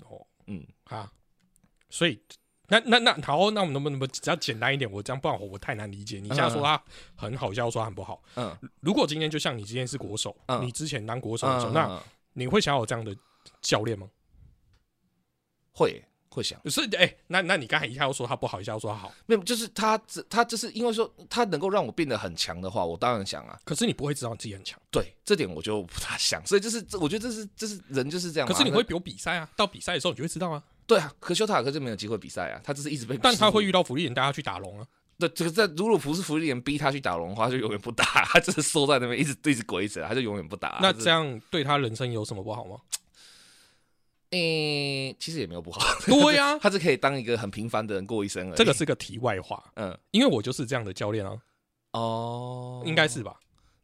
S1: 哦，
S2: 嗯，
S1: 啊，所以那那那好，那我们能不能只要简单一点？我这样不然我太难理解。你现在说他很好笑，说他很不好。
S2: 嗯，
S1: 如果今天就像你今天是国手，
S2: 嗯
S1: 你之前当国手的时候，那
S2: 嗯
S1: 你会想要有这样的教练吗？
S2: 会会想，
S1: 是哎、那那你刚才一下又说他不好，一下又说他好，
S2: 没有，就是他只他就是因为说他能够让我变得很强的话，我当然想啊，
S1: 可是你不会知道你自己很强。
S2: 对这点我就不大想，所以就是这我觉得这是这是人就是这样
S1: 可是你会比比赛啊，到比赛的时候你就会知道啊。
S2: 对啊，可修塔克就没有机会比赛啊，他只是一直被，
S1: 但他会遇到福利人带他去打龙啊。
S2: 对，这个在如果不是福利人逼他去打龙的话，他就永远不打，他就是缩在那边一直一直鬼子，他就永远不打。
S1: 那这样对他人生有什么不好吗？
S2: 诶、其实也没有不好，
S1: 对呀、
S2: 他是可以当一个很平凡的人过一生而已。
S1: 这个是个题外话，
S2: 嗯
S1: 因为我就是这样的教练啊，
S2: 哦，
S1: 应该是吧？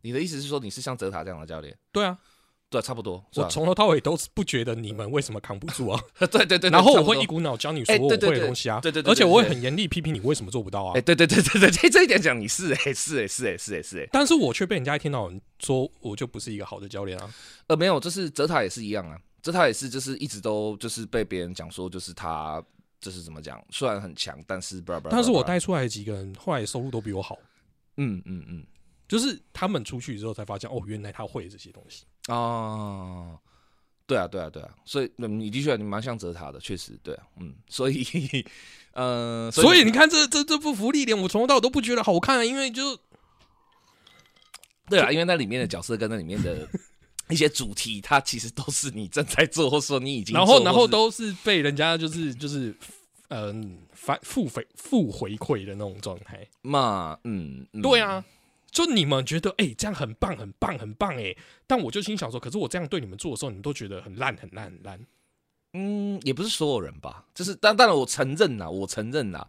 S2: 你的意思是说你是像泽塔这样的教练？
S1: 对啊，
S2: 对，差不多。
S1: 我从头到尾都是不觉得你们为什么扛不住啊，
S2: 对对对对，
S1: 然后我会一股脑教你所有我会的东西啊，
S2: 对对对对
S1: 而且我会很严厉批评你为什么做不到啊
S2: 哎、。对对对对对，这这一点讲你是哎、是哎、是哎、是哎、是哎、
S1: 但是我却被人家一天到晚说我就不是一个好的教练啊。
S2: 呃，没有，就是泽塔也是一样啊。这他也是就是一直都就是被别人讲说就是他就是怎么讲，虽然很强，但是
S1: 但是我带出来的几个人后来收入都比我好。
S2: 嗯嗯嗯，
S1: 就是他们出去之后才发现哦，原来他会这些东西
S2: 哦。对啊，对啊，对啊，所以你的确你蛮像泽塔的，确实对啊，嗯，所以 呃，
S1: 所以你看这这这部福利脸，我从头到尾都不觉得好看，啊因为就
S2: 对啊，因为那里面的角色跟那里面的一些主题，它其实都是你正在做，或者说你已经，
S1: 然后然后都是被人家就是就是嗯反复回复回馈的那种状态
S2: 嘛，嗯，
S1: 对啊。就你们觉得哎，这样很棒，很棒，很棒哎！但我就心想说，可是我这样对你们做的时候，你们都觉得很烂，很烂，很烂。
S2: 嗯，也不是所有人吧，就是但当然我承认呐，我承认呐，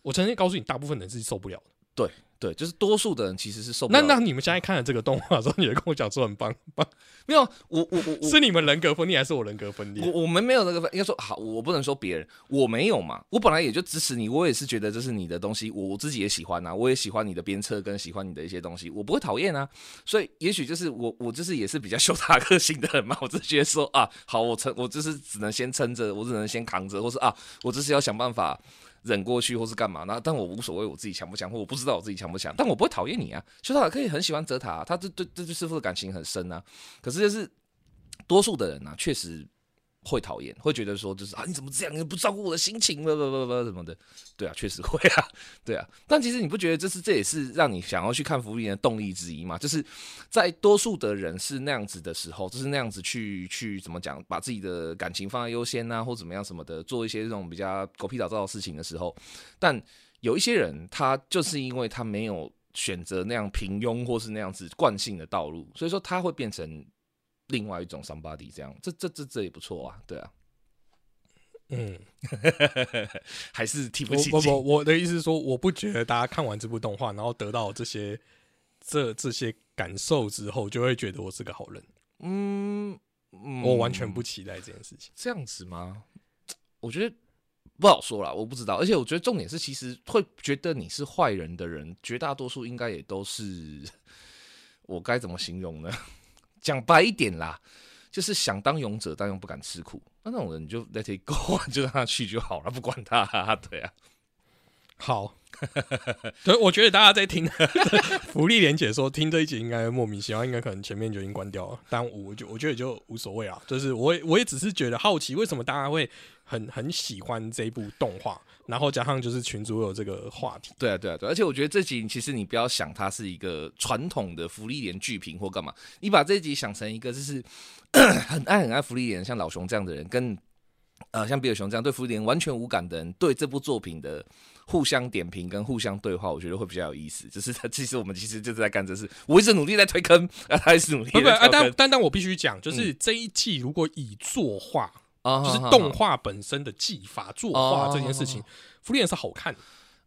S1: 我承认告诉你，大部分人是受不了的。
S2: 对。对，就是多数的人其实是受不了。
S1: 那那你们现在看了这个动画之后，你会跟我讲说很棒棒？
S2: 没有，我我我
S1: 是你们人格分裂还是我人格分裂？
S2: 我我们没有那个分，应该说好，我不能说别人，我没有嘛。我本来也就支持你，我也是觉得这是你的东西，我自己也喜欢啊，我也喜欢你的鞭策跟喜欢你的一些东西，我不会讨厌啊。所以也许就是我我就是也是比较秀大个性的人嘛，我就觉得说啊，好，我撑，我就是只能先撑着，我只能先扛着，或是啊，我就是要想办法。忍过去或是干嘛？呢但我无所谓，我自己强不强，或我不知道我自己强不强。但我不会讨厌你啊，修塔可以很喜欢泽塔，他这对这对师傅的感情很深啊。可是就是多数的人呢，确实。会讨厌，会觉得说就是啊，你怎么这样？你不照顾我的心情？不不不不什么的，对啊，确实会啊，对啊。但其实你不觉得这是这也是让你想要去看福利的动力之一吗？就是在多数的人是那样子的时候，就是那样子去去怎么讲，把自己的感情放在优先啊，或怎么样什么的，做一些这种比较狗屁倒灶的事情的时候，但有一些人他就是因为他没有选择那样平庸或是那样子惯性的道路，所以说他会变成。另外一种 somebody 这样，这这这这也不错啊，对啊，嗯，还是提不起
S1: 不不，我的意思是说，我不觉得大家看完这部动画，然后得到这些这这些感受之后，就会觉得我是个好人。嗯，我完全不期待这件事情。
S2: 这样子吗？我觉得不好说了，我不知道。而且我觉得重点是，其实会觉得你是坏人的人，绝大多数应该也都是 我该怎么形容呢？讲白一点啦，就是想当勇者，但又不敢吃苦，那那种人你就 let it go，就让他去就好了，不管他。对啊，
S1: 好，对，我觉得大家在听福利连解说，听这一集应该莫名其妙，应该可能前面就已经关掉了。但我就我觉得就无所谓啊，就是我我也只是觉得好奇，为什么大家会很很喜欢这部动画。然后加上就是群主有这个话题，
S2: 对啊对啊对，而且我觉得这集其实你不要想它是一个传统的福利连剧评或干嘛，你把这集想成一个就是 很爱很爱福利连，像老熊这样的人，跟呃像比尔熊这样对福利连完全无感的人，对这部作品的互相点评跟互相对话，我觉得会比较有意思。就是他其实我们其实就是在干这事，我一直努力在推坑，啊他一直努力。不不，
S1: 但但但我必须讲，就是这一季如果以作画。就是动画本身的技法作画这件事情，福利院是好看。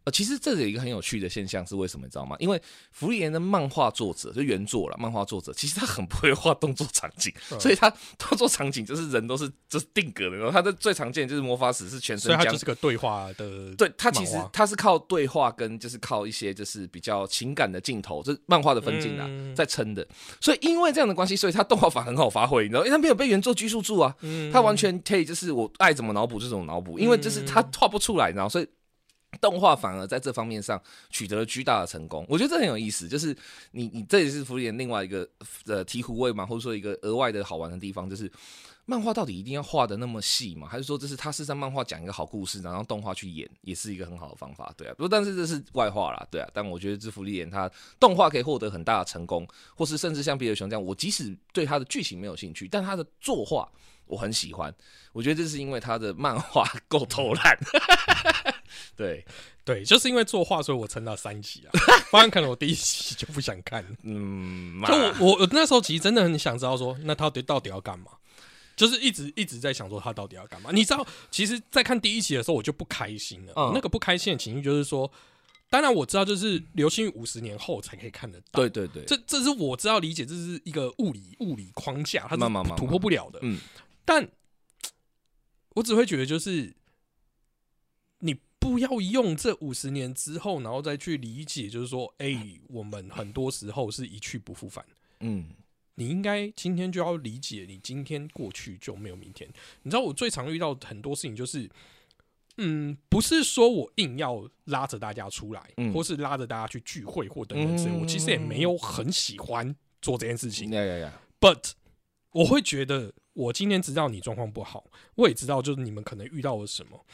S2: 呃，其实这有一个很有趣的现象是为什么你知道吗？因为福利岩的漫画作者就原作了，漫画作者其实他很不会画动作场景，所以他 动作场景就是人都是就是定格的。然后他的最常见就是魔法使是全身，
S1: 他就是个对话的。
S2: 对他其实他是靠对话跟就是靠一些就是比较情感的镜头，这漫画的分镜啊在撑的。所以因为这样的关系，所以他动画法很好发挥，你知道，因为他没有被原作拘束住啊，他完全可以就是我爱怎么脑补就怎么脑补，因为就是他画不出来，然后所以。动画反而在这方面上取得了巨大的成功，我觉得这很有意思。就是你你这也是福利另外一个呃醍醐味嘛，或者说一个额外的好玩的地方，就是漫画到底一定要画的那么细吗？还是说这是他是在漫画讲一个好故事，然后动画去演，也是一个很好的方法？对啊，不过但是这是外话啦，对啊。但我觉得这福利演他动画可以获得很大的成功，或是甚至像比尔熊这样，我即使对他的剧情没有兴趣，但他的作画我很喜欢。我觉得这是因为他的漫画够偷懒。对
S1: 对，就是因为作画，所以我撑到三集啊，不然可能我第一集就不想看。嗯，就我我那时候其实真的很想知道说，那他到底要干嘛？就是一直一直在想说他到底要干嘛？你知道，其实，在看第一集的时候，我就不开心了。那个不开心的情绪就是说，当然我知道，就是流星雨五十年后才可以看得到。
S2: 对对对，
S1: 这这是我知道理解，这是一个物理物理框架，它是突破不了的。嗯，但我只会觉得就是。不要用这五十年之后，然后再去理解，就是说，哎，我们很多时候是一去不复返。嗯，你应该今天就要理解，你今天过去就没有明天。你知道我最常遇到很多事情就是，嗯，不是说我硬要拉着大家出来，或是拉着大家去聚会或等等之类，我其实也没有很喜欢做这件事情。
S2: 呀呀呀
S1: ！But 我会觉得，我今天知道你状况不好，我也知道就是你们可能遇到了什么，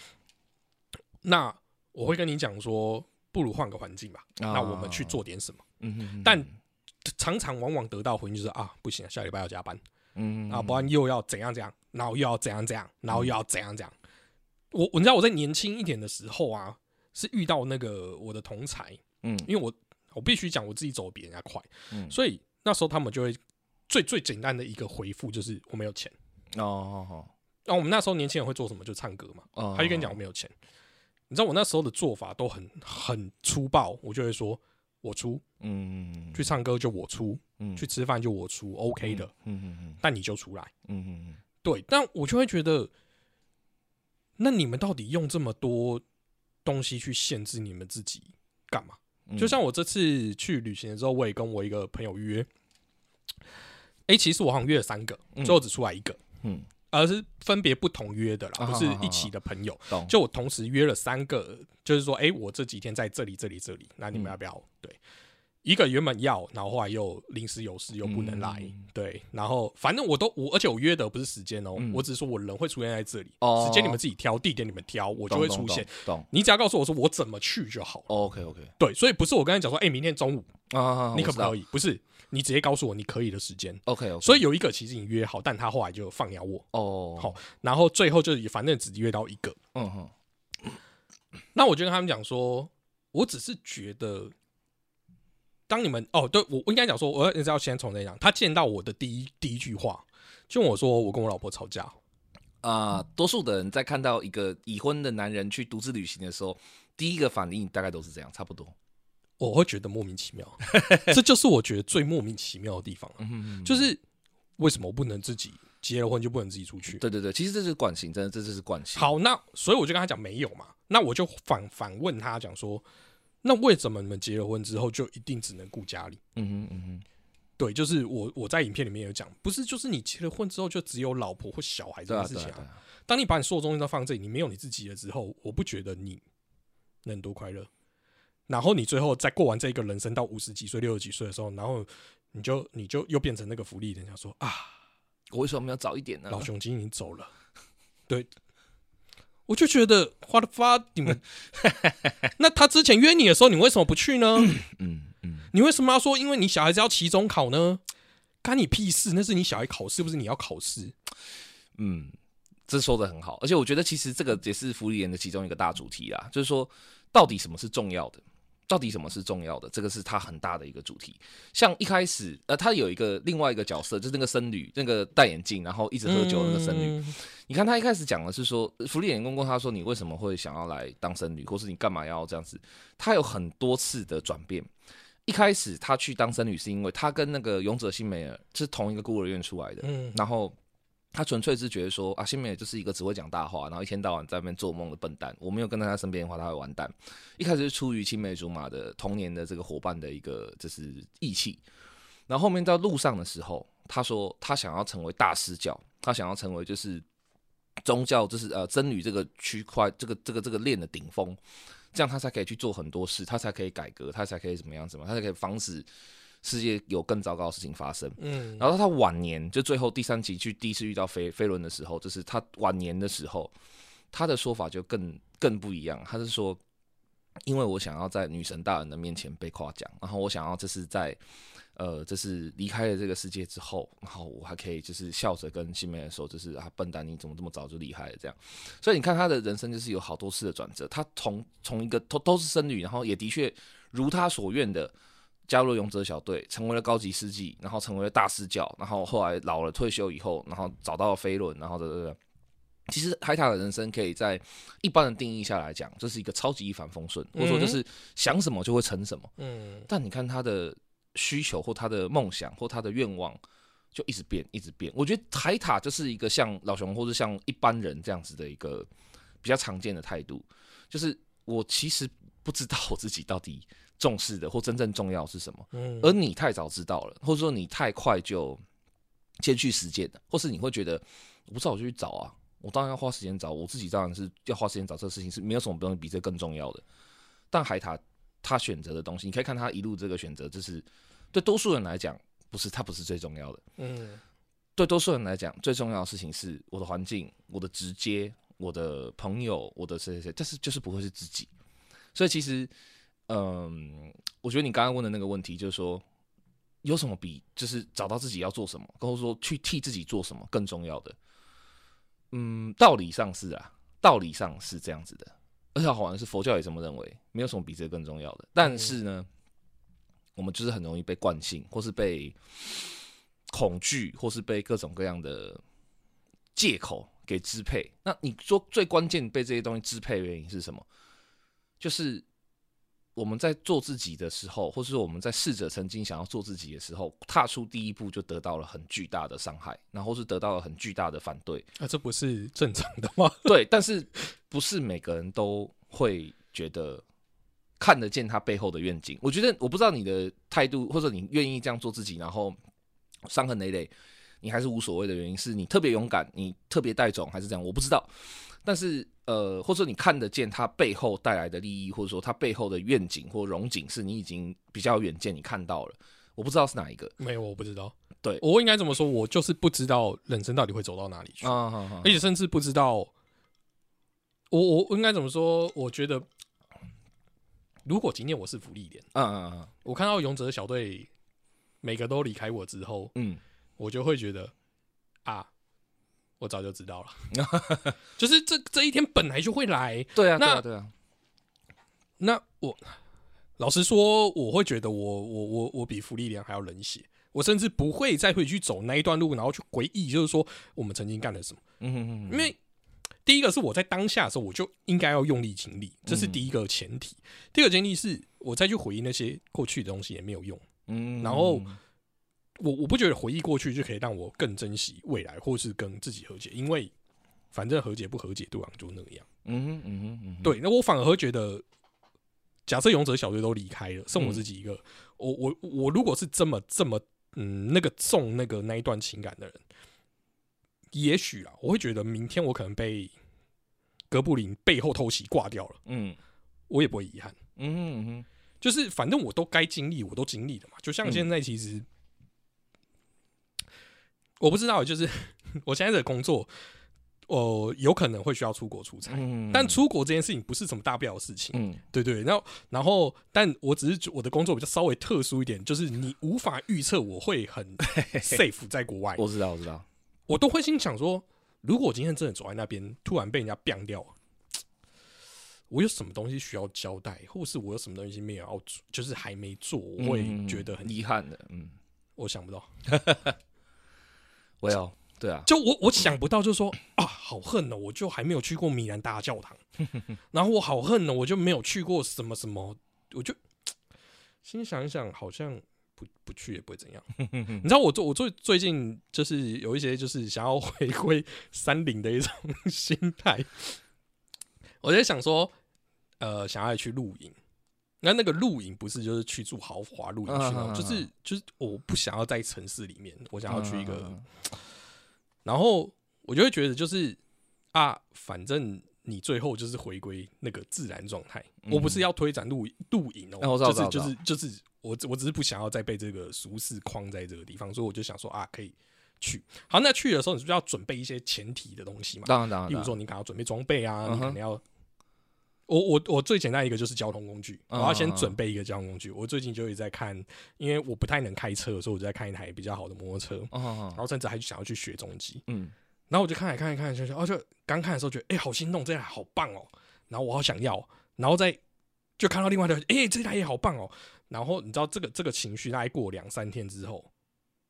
S1: 那我会跟你讲说，不如换个环境吧。那我们去做点什么？嗯但。常常往往得到回应就是啊，不行，下礼拜要加班，嗯啊，不然又要怎样怎样，然后又要怎样怎样，然后又要怎样怎样。我我知道我在年轻一点的时候啊，是遇到那个我的同才，嗯，因为我我必须讲我自己走比人家快，嗯，所以那时候他们就会最最简单的一个回复就是我没有钱哦，那我们那时候年轻人会做什么？就唱歌嘛，他就跟你讲我没有钱。你知道我那时候的做法都很很粗暴，我就会说。我出，嗯，去唱歌就我出，嗯，去吃饭就我出，OK 的，嗯嗯嗯，但你就出来，嗯嗯嗯，对，但我就会觉得，那你们到底用这么多东西去限制你们自己干嘛？就像我这次去旅行的时候，我也跟我一个朋友约，哎，其实我好像约了三个，最后只出来一个，嗯。而是分别不同约的啦，不是一起的朋友。就我同时约了三个，就是说，哎，我这几天在这里、这里、这里，那你们要不要？对，一个原本要，然后后来又临时有事又不能来。对，然后反正我都我，而且我约的不是时间哦，我只是说我人会出现在这里，时间你们自己挑，地点你们挑，我就会出现。懂，你只要告诉我说我怎么去就好了。
S2: OK OK。
S1: 对，所以不是我刚才讲说，哎，明天中午啊，你可不可以？不是。你直接告诉我你可以的时间
S2: ，OK。
S1: 所以有一个其实已经约好，但他后来就放鸟我哦。好，然后最后就是反正只约到一个，嗯哼。那我就跟他们讲说，我只是觉得，当你们哦，对我我应该讲说，我要要先从这讲。他见到我的第一第一句话，就我说我跟我老婆吵架
S2: 啊。多数的人在看到一个已婚的男人去独自旅行的时候，第一个反应大概都是这样，差不多。
S1: 我会觉得莫名其妙，这就是我觉得最莫名其妙的地方就是为什么我不能自己结了婚就不能自己出去？
S2: 对对对，其实这是惯性，真的，这就是惯性。
S1: 好，那所以我就跟他讲没有嘛，那我就反反问他讲说，那为什么你们结了婚之后就一定只能顾家里？嗯哼嗯哼，对，就是我我在影片里面有讲，不是就是你结了婚之后就只有老婆或小孩这件事情啊。当你把你所有东西都放这里，你没有你自己了之后，我不觉得你能多快乐。然后你最后再过完这一个人生到五十几岁、六十几岁的时候，然后你就你就又变成那个福利人家说啊，
S2: 我为什么要早一点呢？
S1: 老熊精已经走了，对，我就觉得花的发你们，那他之前约你的时候，你为什么不去呢？嗯嗯，你为什么要说因为你小孩子要期中考呢？干你屁事？那是你小孩考试，不是你要考试。
S2: 嗯，这说的很好，而且我觉得其实这个也是福利人的其中一个大主题啦，就是说到底什么是重要的。到底什么是重要的？这个是他很大的一个主题。像一开始，呃，他有一个另外一个角色，就是那个僧侣，那个戴眼镜，然后一直喝酒那个僧侣。你看他一开始讲的是说，福利眼公公他说你为什么会想要来当僧侣，或是你干嘛要这样子？他有很多次的转变。一开始他去当僧侣是因为他跟那个勇者辛美尔是同一个孤儿院出来的，嗯，然后。他纯粹是觉得说啊，新美就是一个只会讲大话，然后一天到晚在那边做梦的笨蛋。我没有跟在他身边的话，他会完蛋。一开始是出于青梅竹马的童年的这个伙伴的一个就是义气，然后后面到路上的时候，他说他想要成为大师教，他想要成为就是宗教就是呃真女这个区块这个这个这个链的顶峰，这样他才可以去做很多事，他才可以改革，他才可以怎么样怎么，他才可以防止。世界有更糟糕的事情发生，嗯，然后他晚年就最后第三集去第一次遇到飞飞轮的时候，就是他晚年的时候，他的说法就更更不一样。他是说，因为我想要在女神大人的面前被夸奖，然后我想要这是在呃，这是离开了这个世界之后，然后我还可以就是笑着跟新妹说，就是啊，笨蛋，你怎么这么早就离开了？这样，所以你看他的人生就是有好多次的转折，他从从一个都都是僧侣，然后也的确如他所愿的。加入勇者小队，成为了高级司机，然后成为了大师教，然后后来老了退休以后，然后找到了飞轮，然后的的。其实海塔的人生可以在一般的定义下来讲，这是一个超级一帆风顺，或者说就是想什么就会成什么。嗯。但你看他的需求或他的梦想或他的愿望，就一直变，一直变。我觉得海塔就是一个像老熊或者像一般人这样子的一个比较常见的态度，就是我其实不知道我自己到底。重视的或真正重要是什么？嗯，而你太早知道了，或者说你太快就先去实践的，或是你会觉得我不知道我就去找啊，我当然要花时间找，我自己当然是要花时间找这个事情是没有什么东西比这更重要的。但海塔他选择的东西，你可以看他一路这个选择，就是对多数人来讲，不是他不是最重要的。
S1: 嗯，
S2: 对多数人来讲，最重要的事情是我的环境、我的直接、我的朋友、我的谁谁谁，但是就是不会是自己。所以其实，嗯，我觉得你刚刚问的那个问题，就是说有什么比就是找到自己要做什么，或者说去替自己做什么更重要的？嗯，道理上是啊，道理上是这样子的。而且好玩的是，佛教也这么认为，没有什么比这个更重要的。但是呢，我们就是很容易被惯性，或是被恐惧，或是被各种各样的借口给支配。那你说最关键被这些东西支配的原因是什么？就是我们在做自己的时候，或是我们在试着曾经想要做自己的时候，踏出第一步就得到了很巨大的伤害，然后是得到了很巨大的反对。
S1: 那这不是正常的吗？
S2: 对，但是不是每个人都会觉得看得见他背后的愿景。我觉得我不知道你的态度，或者你愿意这样做自己，然后伤痕累累，你还是无所谓的原因，是你特别勇敢，你特别带种，还是这样？我不知道。但是呃，或者你看得见它背后带来的利益，或者说它背后的愿景或荣景，是你已经比较远见，你看到了。我不知道是哪一个，
S1: 没有，我不知道。
S2: 对
S1: 我应该怎么说？我就是不知道人生到底会走到哪里去，
S2: 啊，
S1: 而且甚至不知道。我我我应该怎么说？我觉得，如果今天我是福利点，
S2: 嗯嗯嗯
S1: 我看到勇者小队每个都离开我之后，
S2: 嗯，
S1: 我就会觉得啊，我早就知道了，就是这这一天本来就会来。
S2: 对啊，对
S1: 那
S2: 啊，对啊，
S1: 那我老实说，我会觉得我我我我比福利莲还要冷血，我甚至不会再回去走那一段路，然后去回忆，就是说我们曾经干了什么。
S2: 嗯哼哼
S1: 因为第一个是我在当下的时候，我就应该要用力尽力，这是第一个前提。第二个前提是我再去回忆那些过去的东西也没有用。
S2: 嗯，
S1: 然后我我不觉得回忆过去就可以让我更珍惜未来，或是跟自己和解，因为反正和解不和解，对方就那样。
S2: 嗯哼嗯哼嗯哼，
S1: 对，那我反而会觉得，假设勇者小队都离开了，剩我自己一个，我我我如果是这么这么嗯那个重那个那一段情感的人，也许啊，我会觉得明天我可能被哥布林背后偷袭挂掉了，
S2: 嗯
S1: 我也不会遗憾。
S2: 嗯哼嗯哼，
S1: 就是反正我都该经历，我都经历了嘛。就像现在其实，我不知道，就是 我现在的工作，我有可能会需要出国出差，
S2: 嗯。
S1: 但出国这件事情不是什么大不了的事情。
S2: 嗯。
S1: 对对，然后然后，但我只是觉我的工作比较稍微特殊一点，就是你无法预测我会很 safe 在国外，
S2: 我知道我知道，
S1: 我都会心想说，如果我今天真的走在那边，突然被人家 biang 掉，我有什么东西需要交代，或是我有什么东西没有要做，就是还没做，我会
S2: 嗯
S1: 觉得很，
S2: 遗憾的，嗯，
S1: 我想不到，
S2: 我要对啊，
S1: 就我我想不到，就是说啊，好恨哦，我就还没有去过米兰大教堂，然后我好恨哦，我就没有去过什么什么，我就 心想一想，好像不不去也不会怎样。你知道我最我最最近就是有一些就是想要回归山林的一种 心态，我在想说，呃，想要去露营。那那个露营不是就是去住豪华露营区那种，
S2: 嗯嗯嗯
S1: 就是就是我不想要在城市里面，我想要去一个
S2: 嗯
S1: 然后我就会觉得，就是啊，反正你最后就是回归那个自然状态。我不是要推展露露营哦，就是就是就是我只我只是不想要再被这个俗世框在这个地方，所以我就想说啊，可以去。好，那去的时候你是不是要准备一些前提的东西嘛？
S2: 当然当然，
S1: 例如说你可能要准备装备啊，
S2: 嗯
S1: 你可能要。我我我最简单一个就是交通工具，我
S2: 嗯
S1: 要先准备一个交通工具。我最近就一直在看，因为我不太能开车，所以我就在看一台比较好的摩托车，
S2: 当然，
S1: 然后甚至还想要去学中级。
S2: 嗯
S1: 然后我就看来看来看来看去，哦，就刚看的时候觉得，哎、好心动，这台好棒哦。然后我好想要，然后再就看到另外一台，哎、这台也好棒哦。然后你知道这个这个情绪，大概过两三天之后，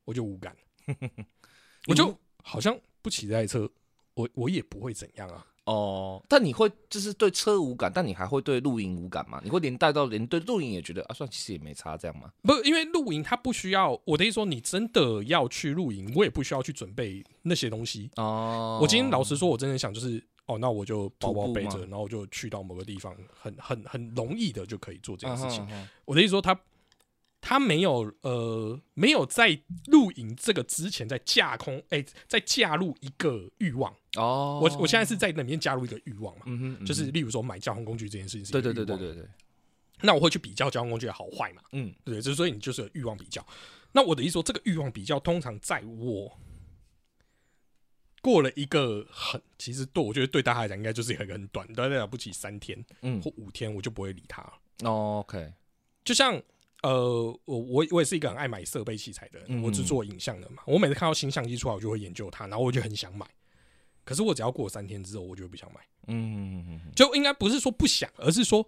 S1: 我就无感，我就好像不骑这台车，我我也不会怎样啊。
S2: 哦，但你会就是对车无感，但你还会对露营无感吗？你会连带到连对露营也觉得啊，算其实也没差这样吗？
S1: 不，因为露营它不需要，我的意思说，你真的要去露营，我也不需要去准备那些东西。
S2: 哦，
S1: 我今天老实说，我真的想就是，哦，那我就包包背着，然后我就去到某个地方，很很很容易的就可以做这件事情。我的意思说，他他没有呃没有在露营这个之前在架空哎、在架入一个欲望。
S2: 哦，
S1: 我我现在是在那里面加入一个欲望嘛，
S2: 嗯哼，嗯
S1: 就是例如说买交通工具这件事情
S2: 对对对对对对，
S1: 那我会去比较交通工具的好坏嘛，
S2: 嗯。
S1: 对，就是所以你就是有欲望比较。那我的意思说，这个欲望比较通常在我过了一个很，其实对我觉得对大家来讲应该就是一个很短，大概了不起三天
S2: 嗯。
S1: 或五天，我就不会理他了。
S2: 哦，OK，
S1: 就像呃，我我我也是一个很爱买设备器材的人，
S2: 嗯
S1: 我只做影像的嘛，我每次看到新相机出来，我就会研究它，然后我就很想买。可是我只要过三天之后，我就不想买。
S2: 嗯嗯嗯
S1: 就应该不是说不想，而是说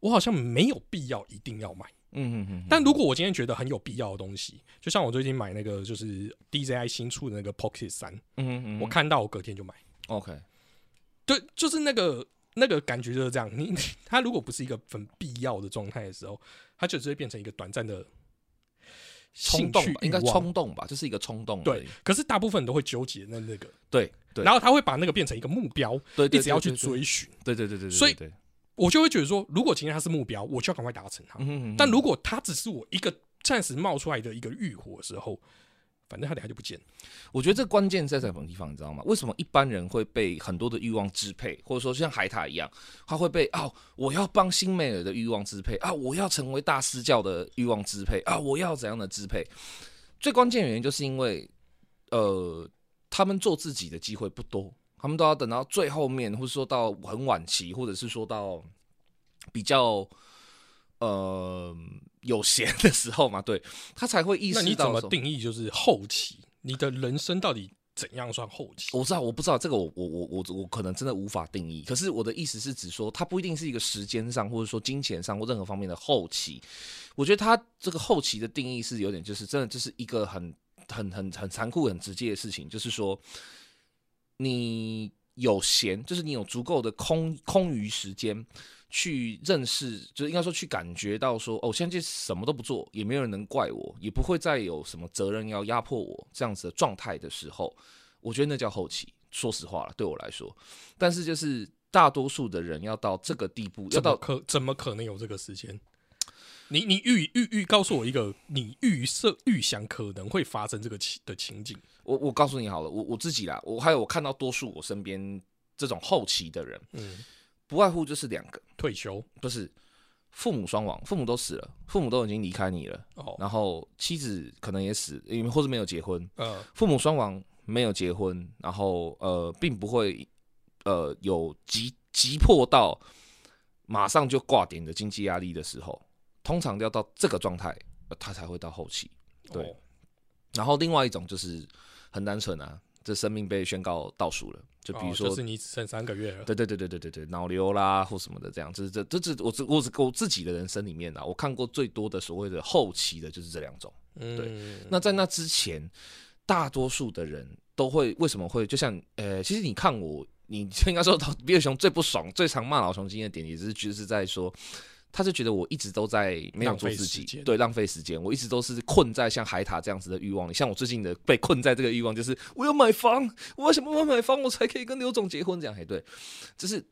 S1: 我好像没有必要一定要买。
S2: 嗯嗯嗯，
S1: 但如果我今天觉得很有必要的东西，就像我最近买那个就是 DJI 新出的那个 Pocket 三、
S2: 嗯嗯，
S1: 我看到我隔天就买。
S2: OK，
S1: 对，就是那个那个感觉就是这样。你 它如果不是一个很必要的状态的时候，它就只会变成一个短暂的
S2: 冲动吧，应该冲动吧，就是一个冲动
S1: 对。。可是大部分人都会纠结那那个，
S2: 对对，
S1: 然后他会把那个变成一个目标，
S2: 对对
S1: 一直要去追寻。
S2: 对对对
S1: 所以，我就会觉得说，如果今天它是目标，我就要赶快达成它。
S2: 嗯
S1: 但如果它只是我一个暂时冒出来的一个欲火的时候，反正他俩就不见。
S2: 我觉得这关键在什么地方，你知道吗？为什么一般人会被很多的欲望支配，或者说像海獭一样，他会被哦，我要帮新美尔的欲望支配啊，我要成为大师教的欲望支配啊，我要怎样的支配？最关键原因就是因为，呃，他们做自己的机会不多，他们都要等到最后面，或者说到很晚期，或者是说到比较呃有闲的时候嘛，对他才会意
S1: 那你怎么定义就是后期？你的人生到底怎样算后期？
S2: 我知道，我不知道这个我，我我我我可能真的无法定义。可是我的意思是指说，它不一定是一个时间上，或者说金钱上或任何方面的后期。我觉得它这个后期的定义是有点，就是真的就是一个很很很很残酷、很直接的事情，就是说你有闲，就是你有足够的空空余时间。去认识，就是应该说去感觉到说，哦，现在就什么都不做，也没有人能怪我，也不会再有什么责任要压迫我这样子的状态的时候，我觉得那叫后期。说实话了，对我来说，但是就是大多数的人要到这个地步，要到
S1: 可怎么可能有这个时间？你你预预预告诉我一个你预设预想可能会发生这个情的情景。
S2: 我我告诉你好了，我我自己啦，我还有我看到多数我身边这种后期的人，
S1: 嗯，
S2: 不外乎就是两个，
S1: 退休。
S2: 不是父母双亡，父母都死了，父母都已经离开你了，
S1: 哦，
S2: 然后妻子可能也死，因为或是没有结婚，
S1: 呃，
S2: 父母双亡，没有结婚，然后呃，并不会呃有急急迫到马上就挂点的经济压力的时候，通常要到这个状态，呃他才会到后期。对。
S1: 哦。
S2: 然后另外一种就是很单纯啊，这生命被宣告倒数了，就比如说。
S1: 哦就是你只剩三个月了。
S2: 对对对对对对对，脑瘤啦或什么的，这样，这这这这我我我我自己的人生里面啊，我看过最多的所谓的后期的就是这两种。
S1: 嗯，
S2: 那在那之前，大多数的人都会为什么会就像呃，其实你看我，你应该说到比尔熊最不爽、最常骂老熊精的点，也是就是在说。他就觉得我一直都在没有做自己对，浪费时间。我一直都是困在像海塔这样子的欲望里。像我最近的被困在这个欲望，就是我要买房，我为什么要买房，我才可以跟刘总结婚？这样，嘿，对，就是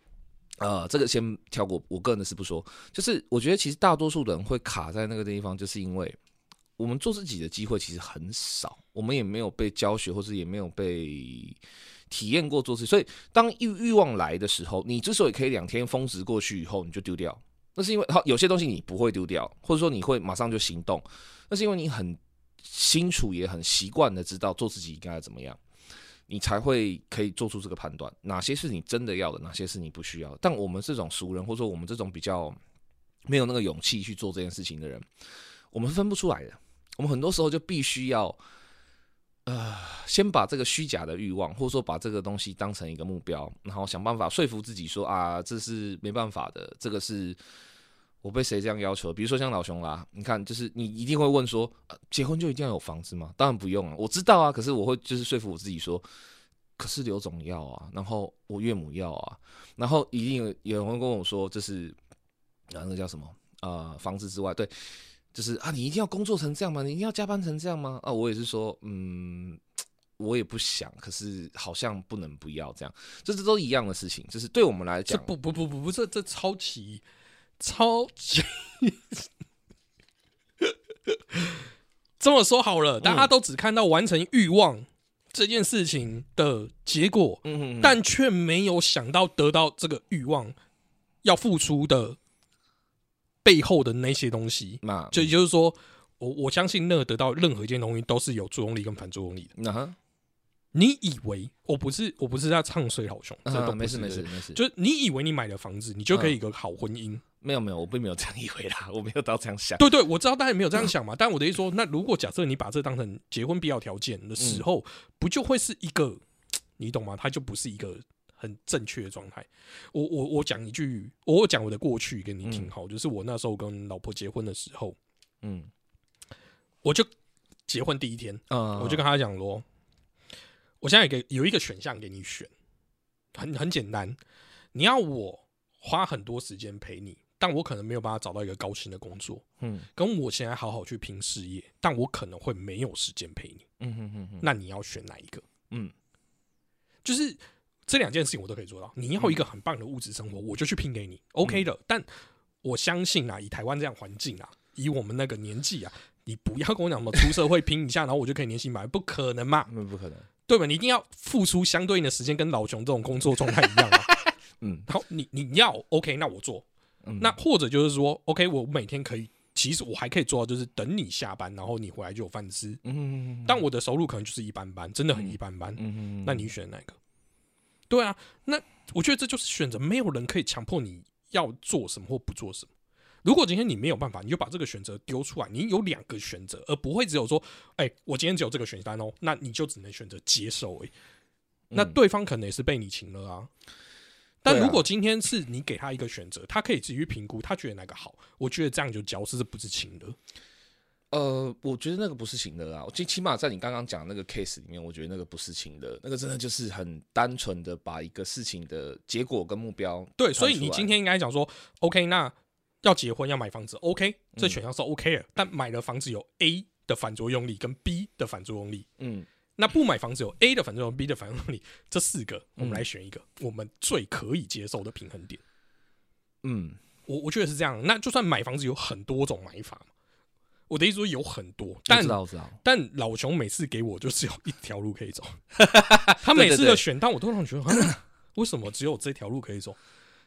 S2: 呃，这个先跳过，我个人的是不说。就是我觉得其实大多数人会卡在那个地方，就是因为我们做自己的机会其实很少，我们也没有被教学，或者也没有被体验过做事。所以当欲欲望来的时候，你之所以可以两天峰值过去以后你就丢掉，那是因为好有些东西你不会丢掉，或者说你会马上就行动，那是因为你很清楚也很习惯的知道做自己应该怎么样。你才会可以做出这个判断，哪些是你真的要的，哪些是你不需要的。但我们这种熟人，或者说我们这种比较没有那个勇气去做这件事情的人，我们分不出来的。我们很多时候就必须要，呃，先把这个虚假的欲望，或者说把这个东西当成一个目标，然后想办法说服自己说啊，这是没办法的，这个是我被谁这样要求？比如说像老熊啦，你看，就是你一定会问说，结婚就一定要有房子吗？当然不用啊，我知道啊，可是我会就是说服我自己说，可是刘总要啊，然后我岳母要啊，然后一定有人会跟我说，就是啊，那叫什么呃，房子之外，对，就是啊，你一定要工作成这样吗？你一定要加班成这样吗？啊，我也是说，嗯。我也不想，可是好像不能不要这样，这这都一样的事情，就是对我们来讲，
S1: 不不不不不，这这超奇超级这么说好了，大家都只看到完成欲望这件事情的结果，
S2: 嗯，
S1: 但却没有想到得到这个欲望要付出的背后的那些东西。
S2: 那
S1: 就也就是说，我我相信那个得到任何一件东西都是有作用力跟反作用力的。
S2: 那，
S1: 你以为我不是我不是在唱衰老兄，这都
S2: 没事没事，没事，
S1: 就是你以为你买了房子，你就可以有个好婚姻。
S2: 没有没有，我并没有这样以为啦，我没有到这样想。
S1: 对对，我知道大家没有这样想嘛，但我的意思说，那如果假设你把这当成结婚必要条件的时候，不就会是一个，你懂吗？它就不是一个很正确的状态。我我我讲一句，我讲我的过去给你听好，就是我那时候跟老婆结婚的时候，
S2: 嗯
S1: 我就结婚第一天，
S2: 嗯，
S1: 我就跟他讲说，我现在给有一个选项给你选，很很简单，你要我花很多时间陪你，但我可能没有办法找到一个高薪的工作，
S2: 嗯
S1: 跟我现在好好去拼事业，但我可能会没有时间陪你，
S2: 嗯嗯嗯嗯
S1: 那你要选哪一个？
S2: 嗯
S1: 就是这两件事情我都可以做到。你要一个很棒的物质生活，我就去拼给你，OK 的。但我相信啊，以台湾这样环境啊，以我们那个年纪啊，你不要跟我讲什么出社会拼一下，然后我就可以年薪百万，不可能嘛，
S2: 那不可能。
S1: 对吧？你一定要付出相对应的时间，跟老熊这种工作状态一样啊。
S2: 嗯
S1: 好你你要 OK，那我做。
S2: 嗯
S1: 那或者就是说，OK，我每天可以，其实我还可以做到，就是等你下班，然后你回来就有饭吃。
S2: 嗯
S1: 但我的收入可能就是一般般，真的很一般般。
S2: 嗯
S1: 那你选哪个？对啊，那我觉得这就是选择，没有人可以强迫你要做什么或不做什么。如果今天你没有办法，你就把这个选择丢出来。你有两个选择，而不会只有说，哎、我今天只有这个选单哦，那你就只能选择接受、欸。那
S2: 嗯
S1: 对方可能也是被你请了啊。但如果今天是你给他一个选择，他可以自己去评估，他觉得哪个好，我觉得这样就交是不是情的？
S2: 呃，我觉得那个不是情的啊，最起码在你刚刚讲那个 case 里面，我觉得那个不是情的，那个真的就是很单纯的把一个事情的结果跟目标
S1: 对，所以你今天应该讲说，OK，那要结婚要买房子，OK，这
S2: 嗯
S1: 选项是 OK 的，但买了房子有 A 的反作用力跟 B 的反作用力，
S2: 嗯
S1: 那不买房子有 A 的反作用力、B 的反作用力，这四个我们
S2: 嗯
S1: 来选一个我们最可以接受的平衡点。
S2: 嗯
S1: 我我觉得是这样。那就算买房子有很多种买法嘛，我的意思说有很多，但但老熊每次给我就只有一条路可以走，他每次的选单我都让我觉得，啊为什么只有这条路可以走？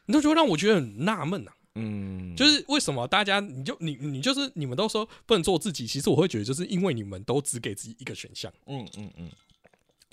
S1: 你都觉得让我觉得很纳闷呐。
S2: 嗯，
S1: 就是为什么大家你就你你就是你们都说不能做自己，其实我会觉得就是因为你们都只给自己一个选项。
S2: 嗯嗯嗯，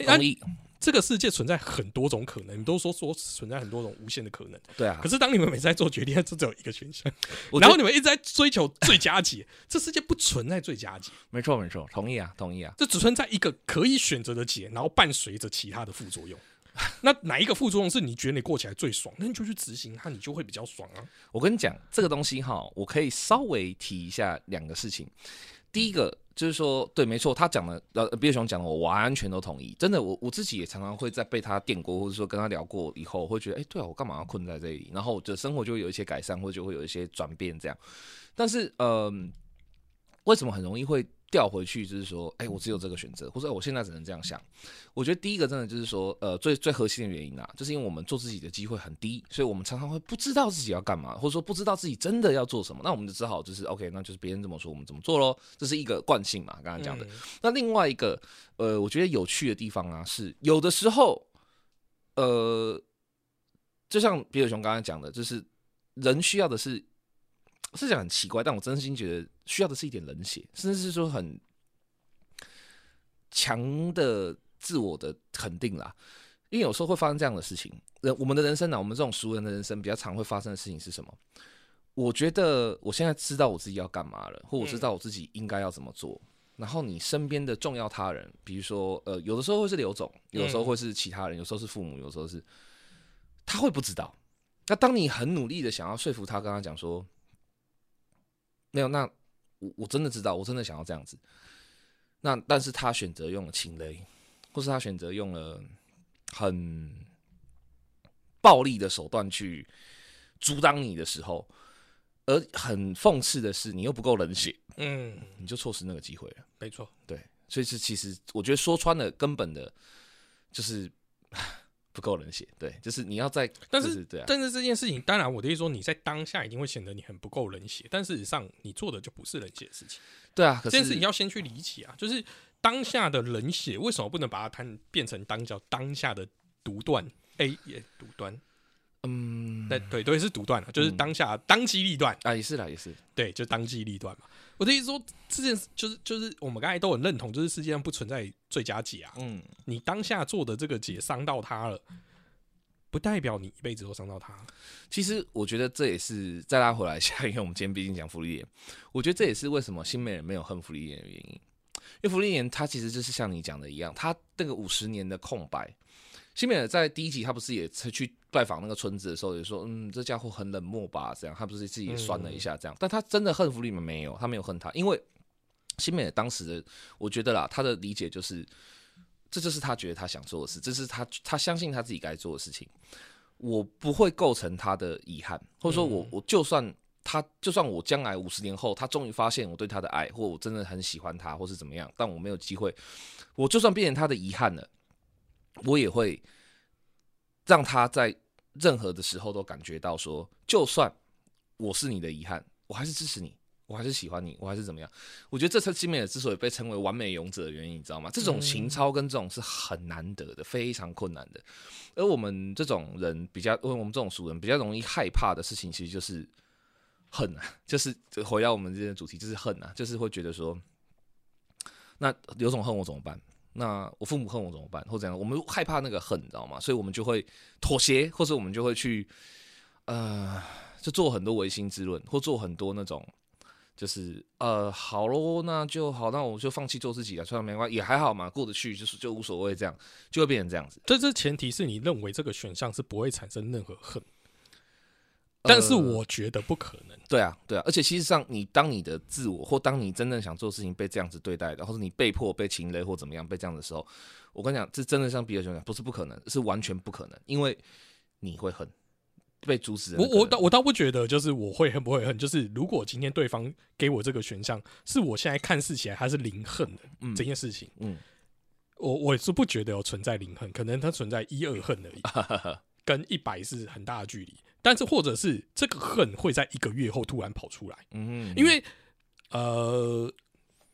S1: 啊
S2: 同意，
S1: 这个世界存在很多种可能，你都说说存在很多种无限的可能，
S2: 对啊。
S1: 可，是当你们每次在做决定，就只有一个选项，然后你们一直在追求最佳解，这世界不存在最佳解，
S2: 没错没错，同意啊同意啊，
S1: 这只存在一个可以选择的解，然后伴随着其他的副作用。那哪一个副作用是你觉得你过起来最爽，那你就去执行它，你就会比较爽啊。
S2: 我跟你讲这个东西哈，我可以稍微提一下两个事情。第一个就是说，对，没错，他讲的，呃，毕业雄讲的，我完全都同意。真的，我我自己也常常会在被他电过，或者说跟他聊过以后，会觉得，哎、对啊，我干嘛要困在这里？然后我的生活就会有一些改善，或者就会有一些转变这样。但是，呃，为什么很容易会调回去？就是说，哎、我只有这个选择，或者、哎我现在只能这样想。我觉得第一个真的就是说，呃，最最核心的原因啊，就是因为我们做自己的机会很低，所以我们常常会不知道自己要干嘛，或者说不知道自己真的要做什么。那我们就只好就是 OK，那就是别人怎么说我们怎么做咯，这是一个惯性嘛，刚刚讲的。
S1: 嗯
S2: 那另外一个，呃，我觉得有趣的地方啊，是有的时候，呃，就像比尔熊刚才讲的，就是人需要的是，是讲很奇怪，但我真心觉得需要的是一点冷血，甚至是说很强的自我的肯定啦。因为有时候会发生这样的事情，人我们的人生呢、我们这种熟人的人生比较常会发生的事情是什么？我觉得我现在知道我自己要干嘛了，或我知道我自己应该要怎么做。然后你身边的重要他人，比如说呃，有的时候会是刘总，有的时候会是其他人，有时候是父母，有时候是他会不知道。那当你很努力的想要说服他，跟他讲说，没有，那我我真的知道，我真的想要这样子。那但是他选择用了情雷，或是他选择用了很暴力的手段去阻挡你的时候，而很讽刺的是，你又不够冷血，
S1: 嗯，
S2: 你就错失那个机会了。
S1: 没错，
S2: 对，所以是其实我觉得说穿了，根本的就是不够冷血。对，就是你要在，
S1: 但
S2: 是对啊，
S1: 但是这件事情，当然我的意思说，你在当下一定会显得你很不够冷血，但事实上你做的就不是冷血的事情。
S2: 对啊，
S1: 这件事情要先去理解啊，就是当下的冷血为什么不能把它谈变成当叫当下的独断？A 也独断。嗯，对对对，是独断了，就是当下当机立断
S2: 啊，也是啦，也是，
S1: 对，就当机立断嘛。我的意思说，这件事就是就是我们刚才都很认同，就是世界上不存在最佳解啊。嗯，你当下做的这个解伤到他了，不代表你一辈子都伤到他。
S2: 其实我觉得这也是再拉回来 一下，因为我们今天毕竟讲福利莲，我觉得这也是为什么新美人没有恨福利莲的原因。因为福利莲他其实就是像你讲的一样，他那个五十年的空白。新美尔在第一集，他不是也去拜访那个村子的时候，也说，嗯，这家伙很冷漠吧？这样，他不是自己也酸了一下，这样。但他真的恨弗里曼？没有，他没有恨他，因为新美尔当时的，我觉得啦，他的理解就是，这就是他觉得他想做的事，这是他他相信他自己该做的事情。我不会构成他的遗憾，或者说我我就算他就算我将来五十年后，他终于发现我对他的爱，或我真的很喜欢他，或是怎么样，但我没有机会，我就算变成他的遗憾了。我也会让他在任何的时候都感觉到说，就算我是你的遗憾，我还是支持你，我还是喜欢你，我还是怎么样？我觉得这次金美尔之所以被称为完美勇者的原因，你知道吗？这种情操跟这种是很难得的，非常困难的。而我们这种人比较，我们这种俗人比较容易害怕的事情，其实就是恨啊，就是回到我们这些主题，就是恨啊，就是会觉得说，那有种恨我怎么办？那我父母恨我怎么办，或怎样？我们害怕那个恨，你知道吗？所以我们就会妥协，或者我们就会去，呃，就做很多唯心之论，或做很多那种，就是呃，好喽，那就好，那我就放弃做自己了，虽然没关系，也还好嘛，过得去，就是就无所谓，这样就会变成这样子。
S1: 这这前提是你认为这个选项是不会产生任何恨。但是我觉得不可能。
S2: 对啊，对啊，而且其实上，你当你的自我或当你真正想做事情被这样子对待的，或者你被迫被情勒或怎么样被这样的时候，我跟你讲，这真的像比尔熊讲，不是不可能，是完全不可能，因为你会恨，被阻止。
S1: 我我倒我倒不觉得，就是我会恨不会恨，就是如果今天对方给我这个选项，是我现在看似起来他是零恨的这件事情，嗯，我我是不觉得有存在零恨，可能它存在一二恨而已，跟一百是很大的距离。但是，或者是这个恨会在一个月后突然跑出来，嗯，因为，呃，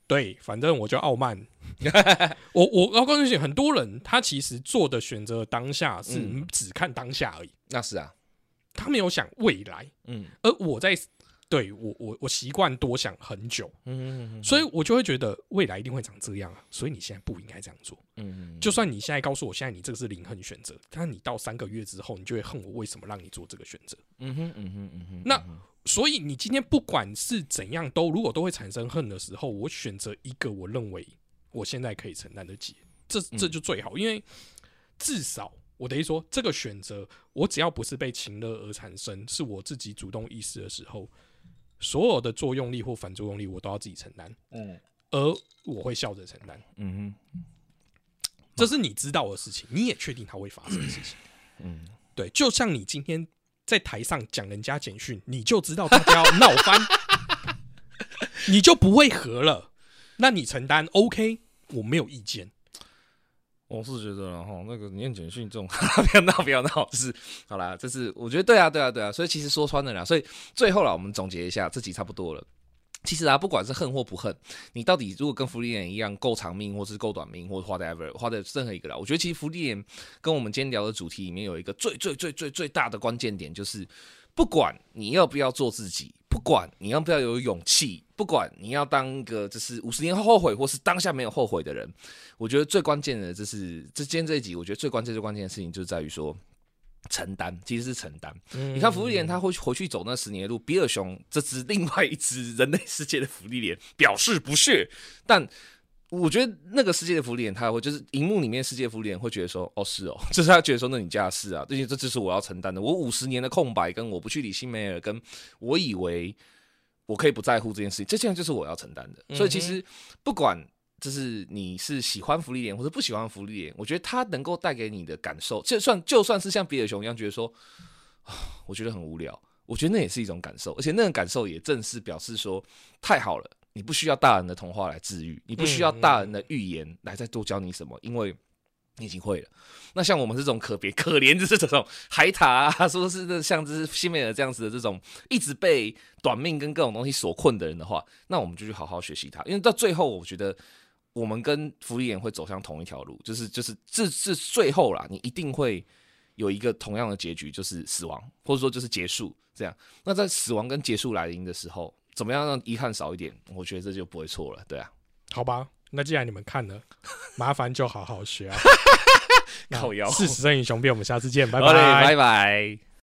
S1: 对，反正我就傲慢，我我要告诉你，很多人他其实做的选择当下是只看当下而已，
S2: 那是啊，
S1: 他没有想未来，嗯，而我在。对我我我习惯多想很久，嗯，所以我就会觉得未来一定会长这样啊，所以你现在不应该这样做，嗯，就算你现在告诉我现在你这个是零恨选择，但你到三个月之后，你就会恨我为什么让你做这个选择，嗯哼嗯哼嗯哼，那所以你今天不管是怎样都如果都会产生恨的时候，我选择一个我认为我现在可以承担得起，这这就最好，因为至少我等于说这个选择我只要不是被情勒而产生，是我自己主动意识的时候。所有的作用力或反作用力，我都要自己承担。嗯，而我会笑着承担。嗯哼，这是你知道的事情，你也确定它会发生的事情。嗯，对，就像你今天在台上讲人家简讯，你就知道大家要闹翻，你就不会和了。那你承担，OK，我没有意见。
S2: 我是觉得然后，那个念简讯这种，不要闹，不要闹，就是好啦，这是我觉得对啊，对啊，对啊，所以其实说穿了啦，所以最后啦，我们总结一下，这集差不多了。其实啊，不管是恨或不恨，你到底如果跟福利人一样够长命，或是够短命，或者 whatever，花的任何一个啦，我觉得其实福利人跟我们今天聊的主题里面有一个最最最最最大的关键点，就是不管你要不要做自己。不管你要不要有勇气，不管你要当一个就是五十年后后悔，或是当下没有后悔的人，我觉得最关键的就是这今天这一集，我觉得最关键最关键的事情就在于说承担，其实是承担。你看福利莲他会回去走那十年的路，比尔熊这只另外一只人类世界的福利莲表示不屑，但。我觉得那个世界的福利脸，他会就是荧幕里面世界福利脸会觉得说，哦是哦，就是他觉得说，那你家的事啊，这些这就是我要承担的。我五十年的空白，跟我不去理新梅尔，跟我以为我可以不在乎这件事情，这现在就是我要承担的。所以其实不管就是你是喜欢福利脸或者不喜欢福利脸，我觉得他能够带给你的感受，就算就算是像比尔熊一样觉得说，我觉得很无聊，我觉得那也是一种感受，而且那种感受也正是表示说太好了。你不需要大人的童话来治愈，你不需要大人的预言来再多教你什么，因为你已经会了。那像我们这种可别可怜，就是这种海塔啊，说是这像这是西美尔这样子的这种一直被短命跟各种东西所困的人的话，那我们就去好好学习它。因为到最后，我觉得我们跟福利眼会走向同一条路，就是就是这是最后啦，你一定会有一个同样的结局，就是死亡，或者说就是结束。这样，那在死亡跟结束来临的时候，怎么样让遗憾少一点？我觉得这就不会错了，对啊。
S1: 好吧，那既然你们看了，麻烦就好好学啊。
S2: 靠腰，
S1: 事实胜英雄辩，我们下次见，拜拜。
S2: 拜拜。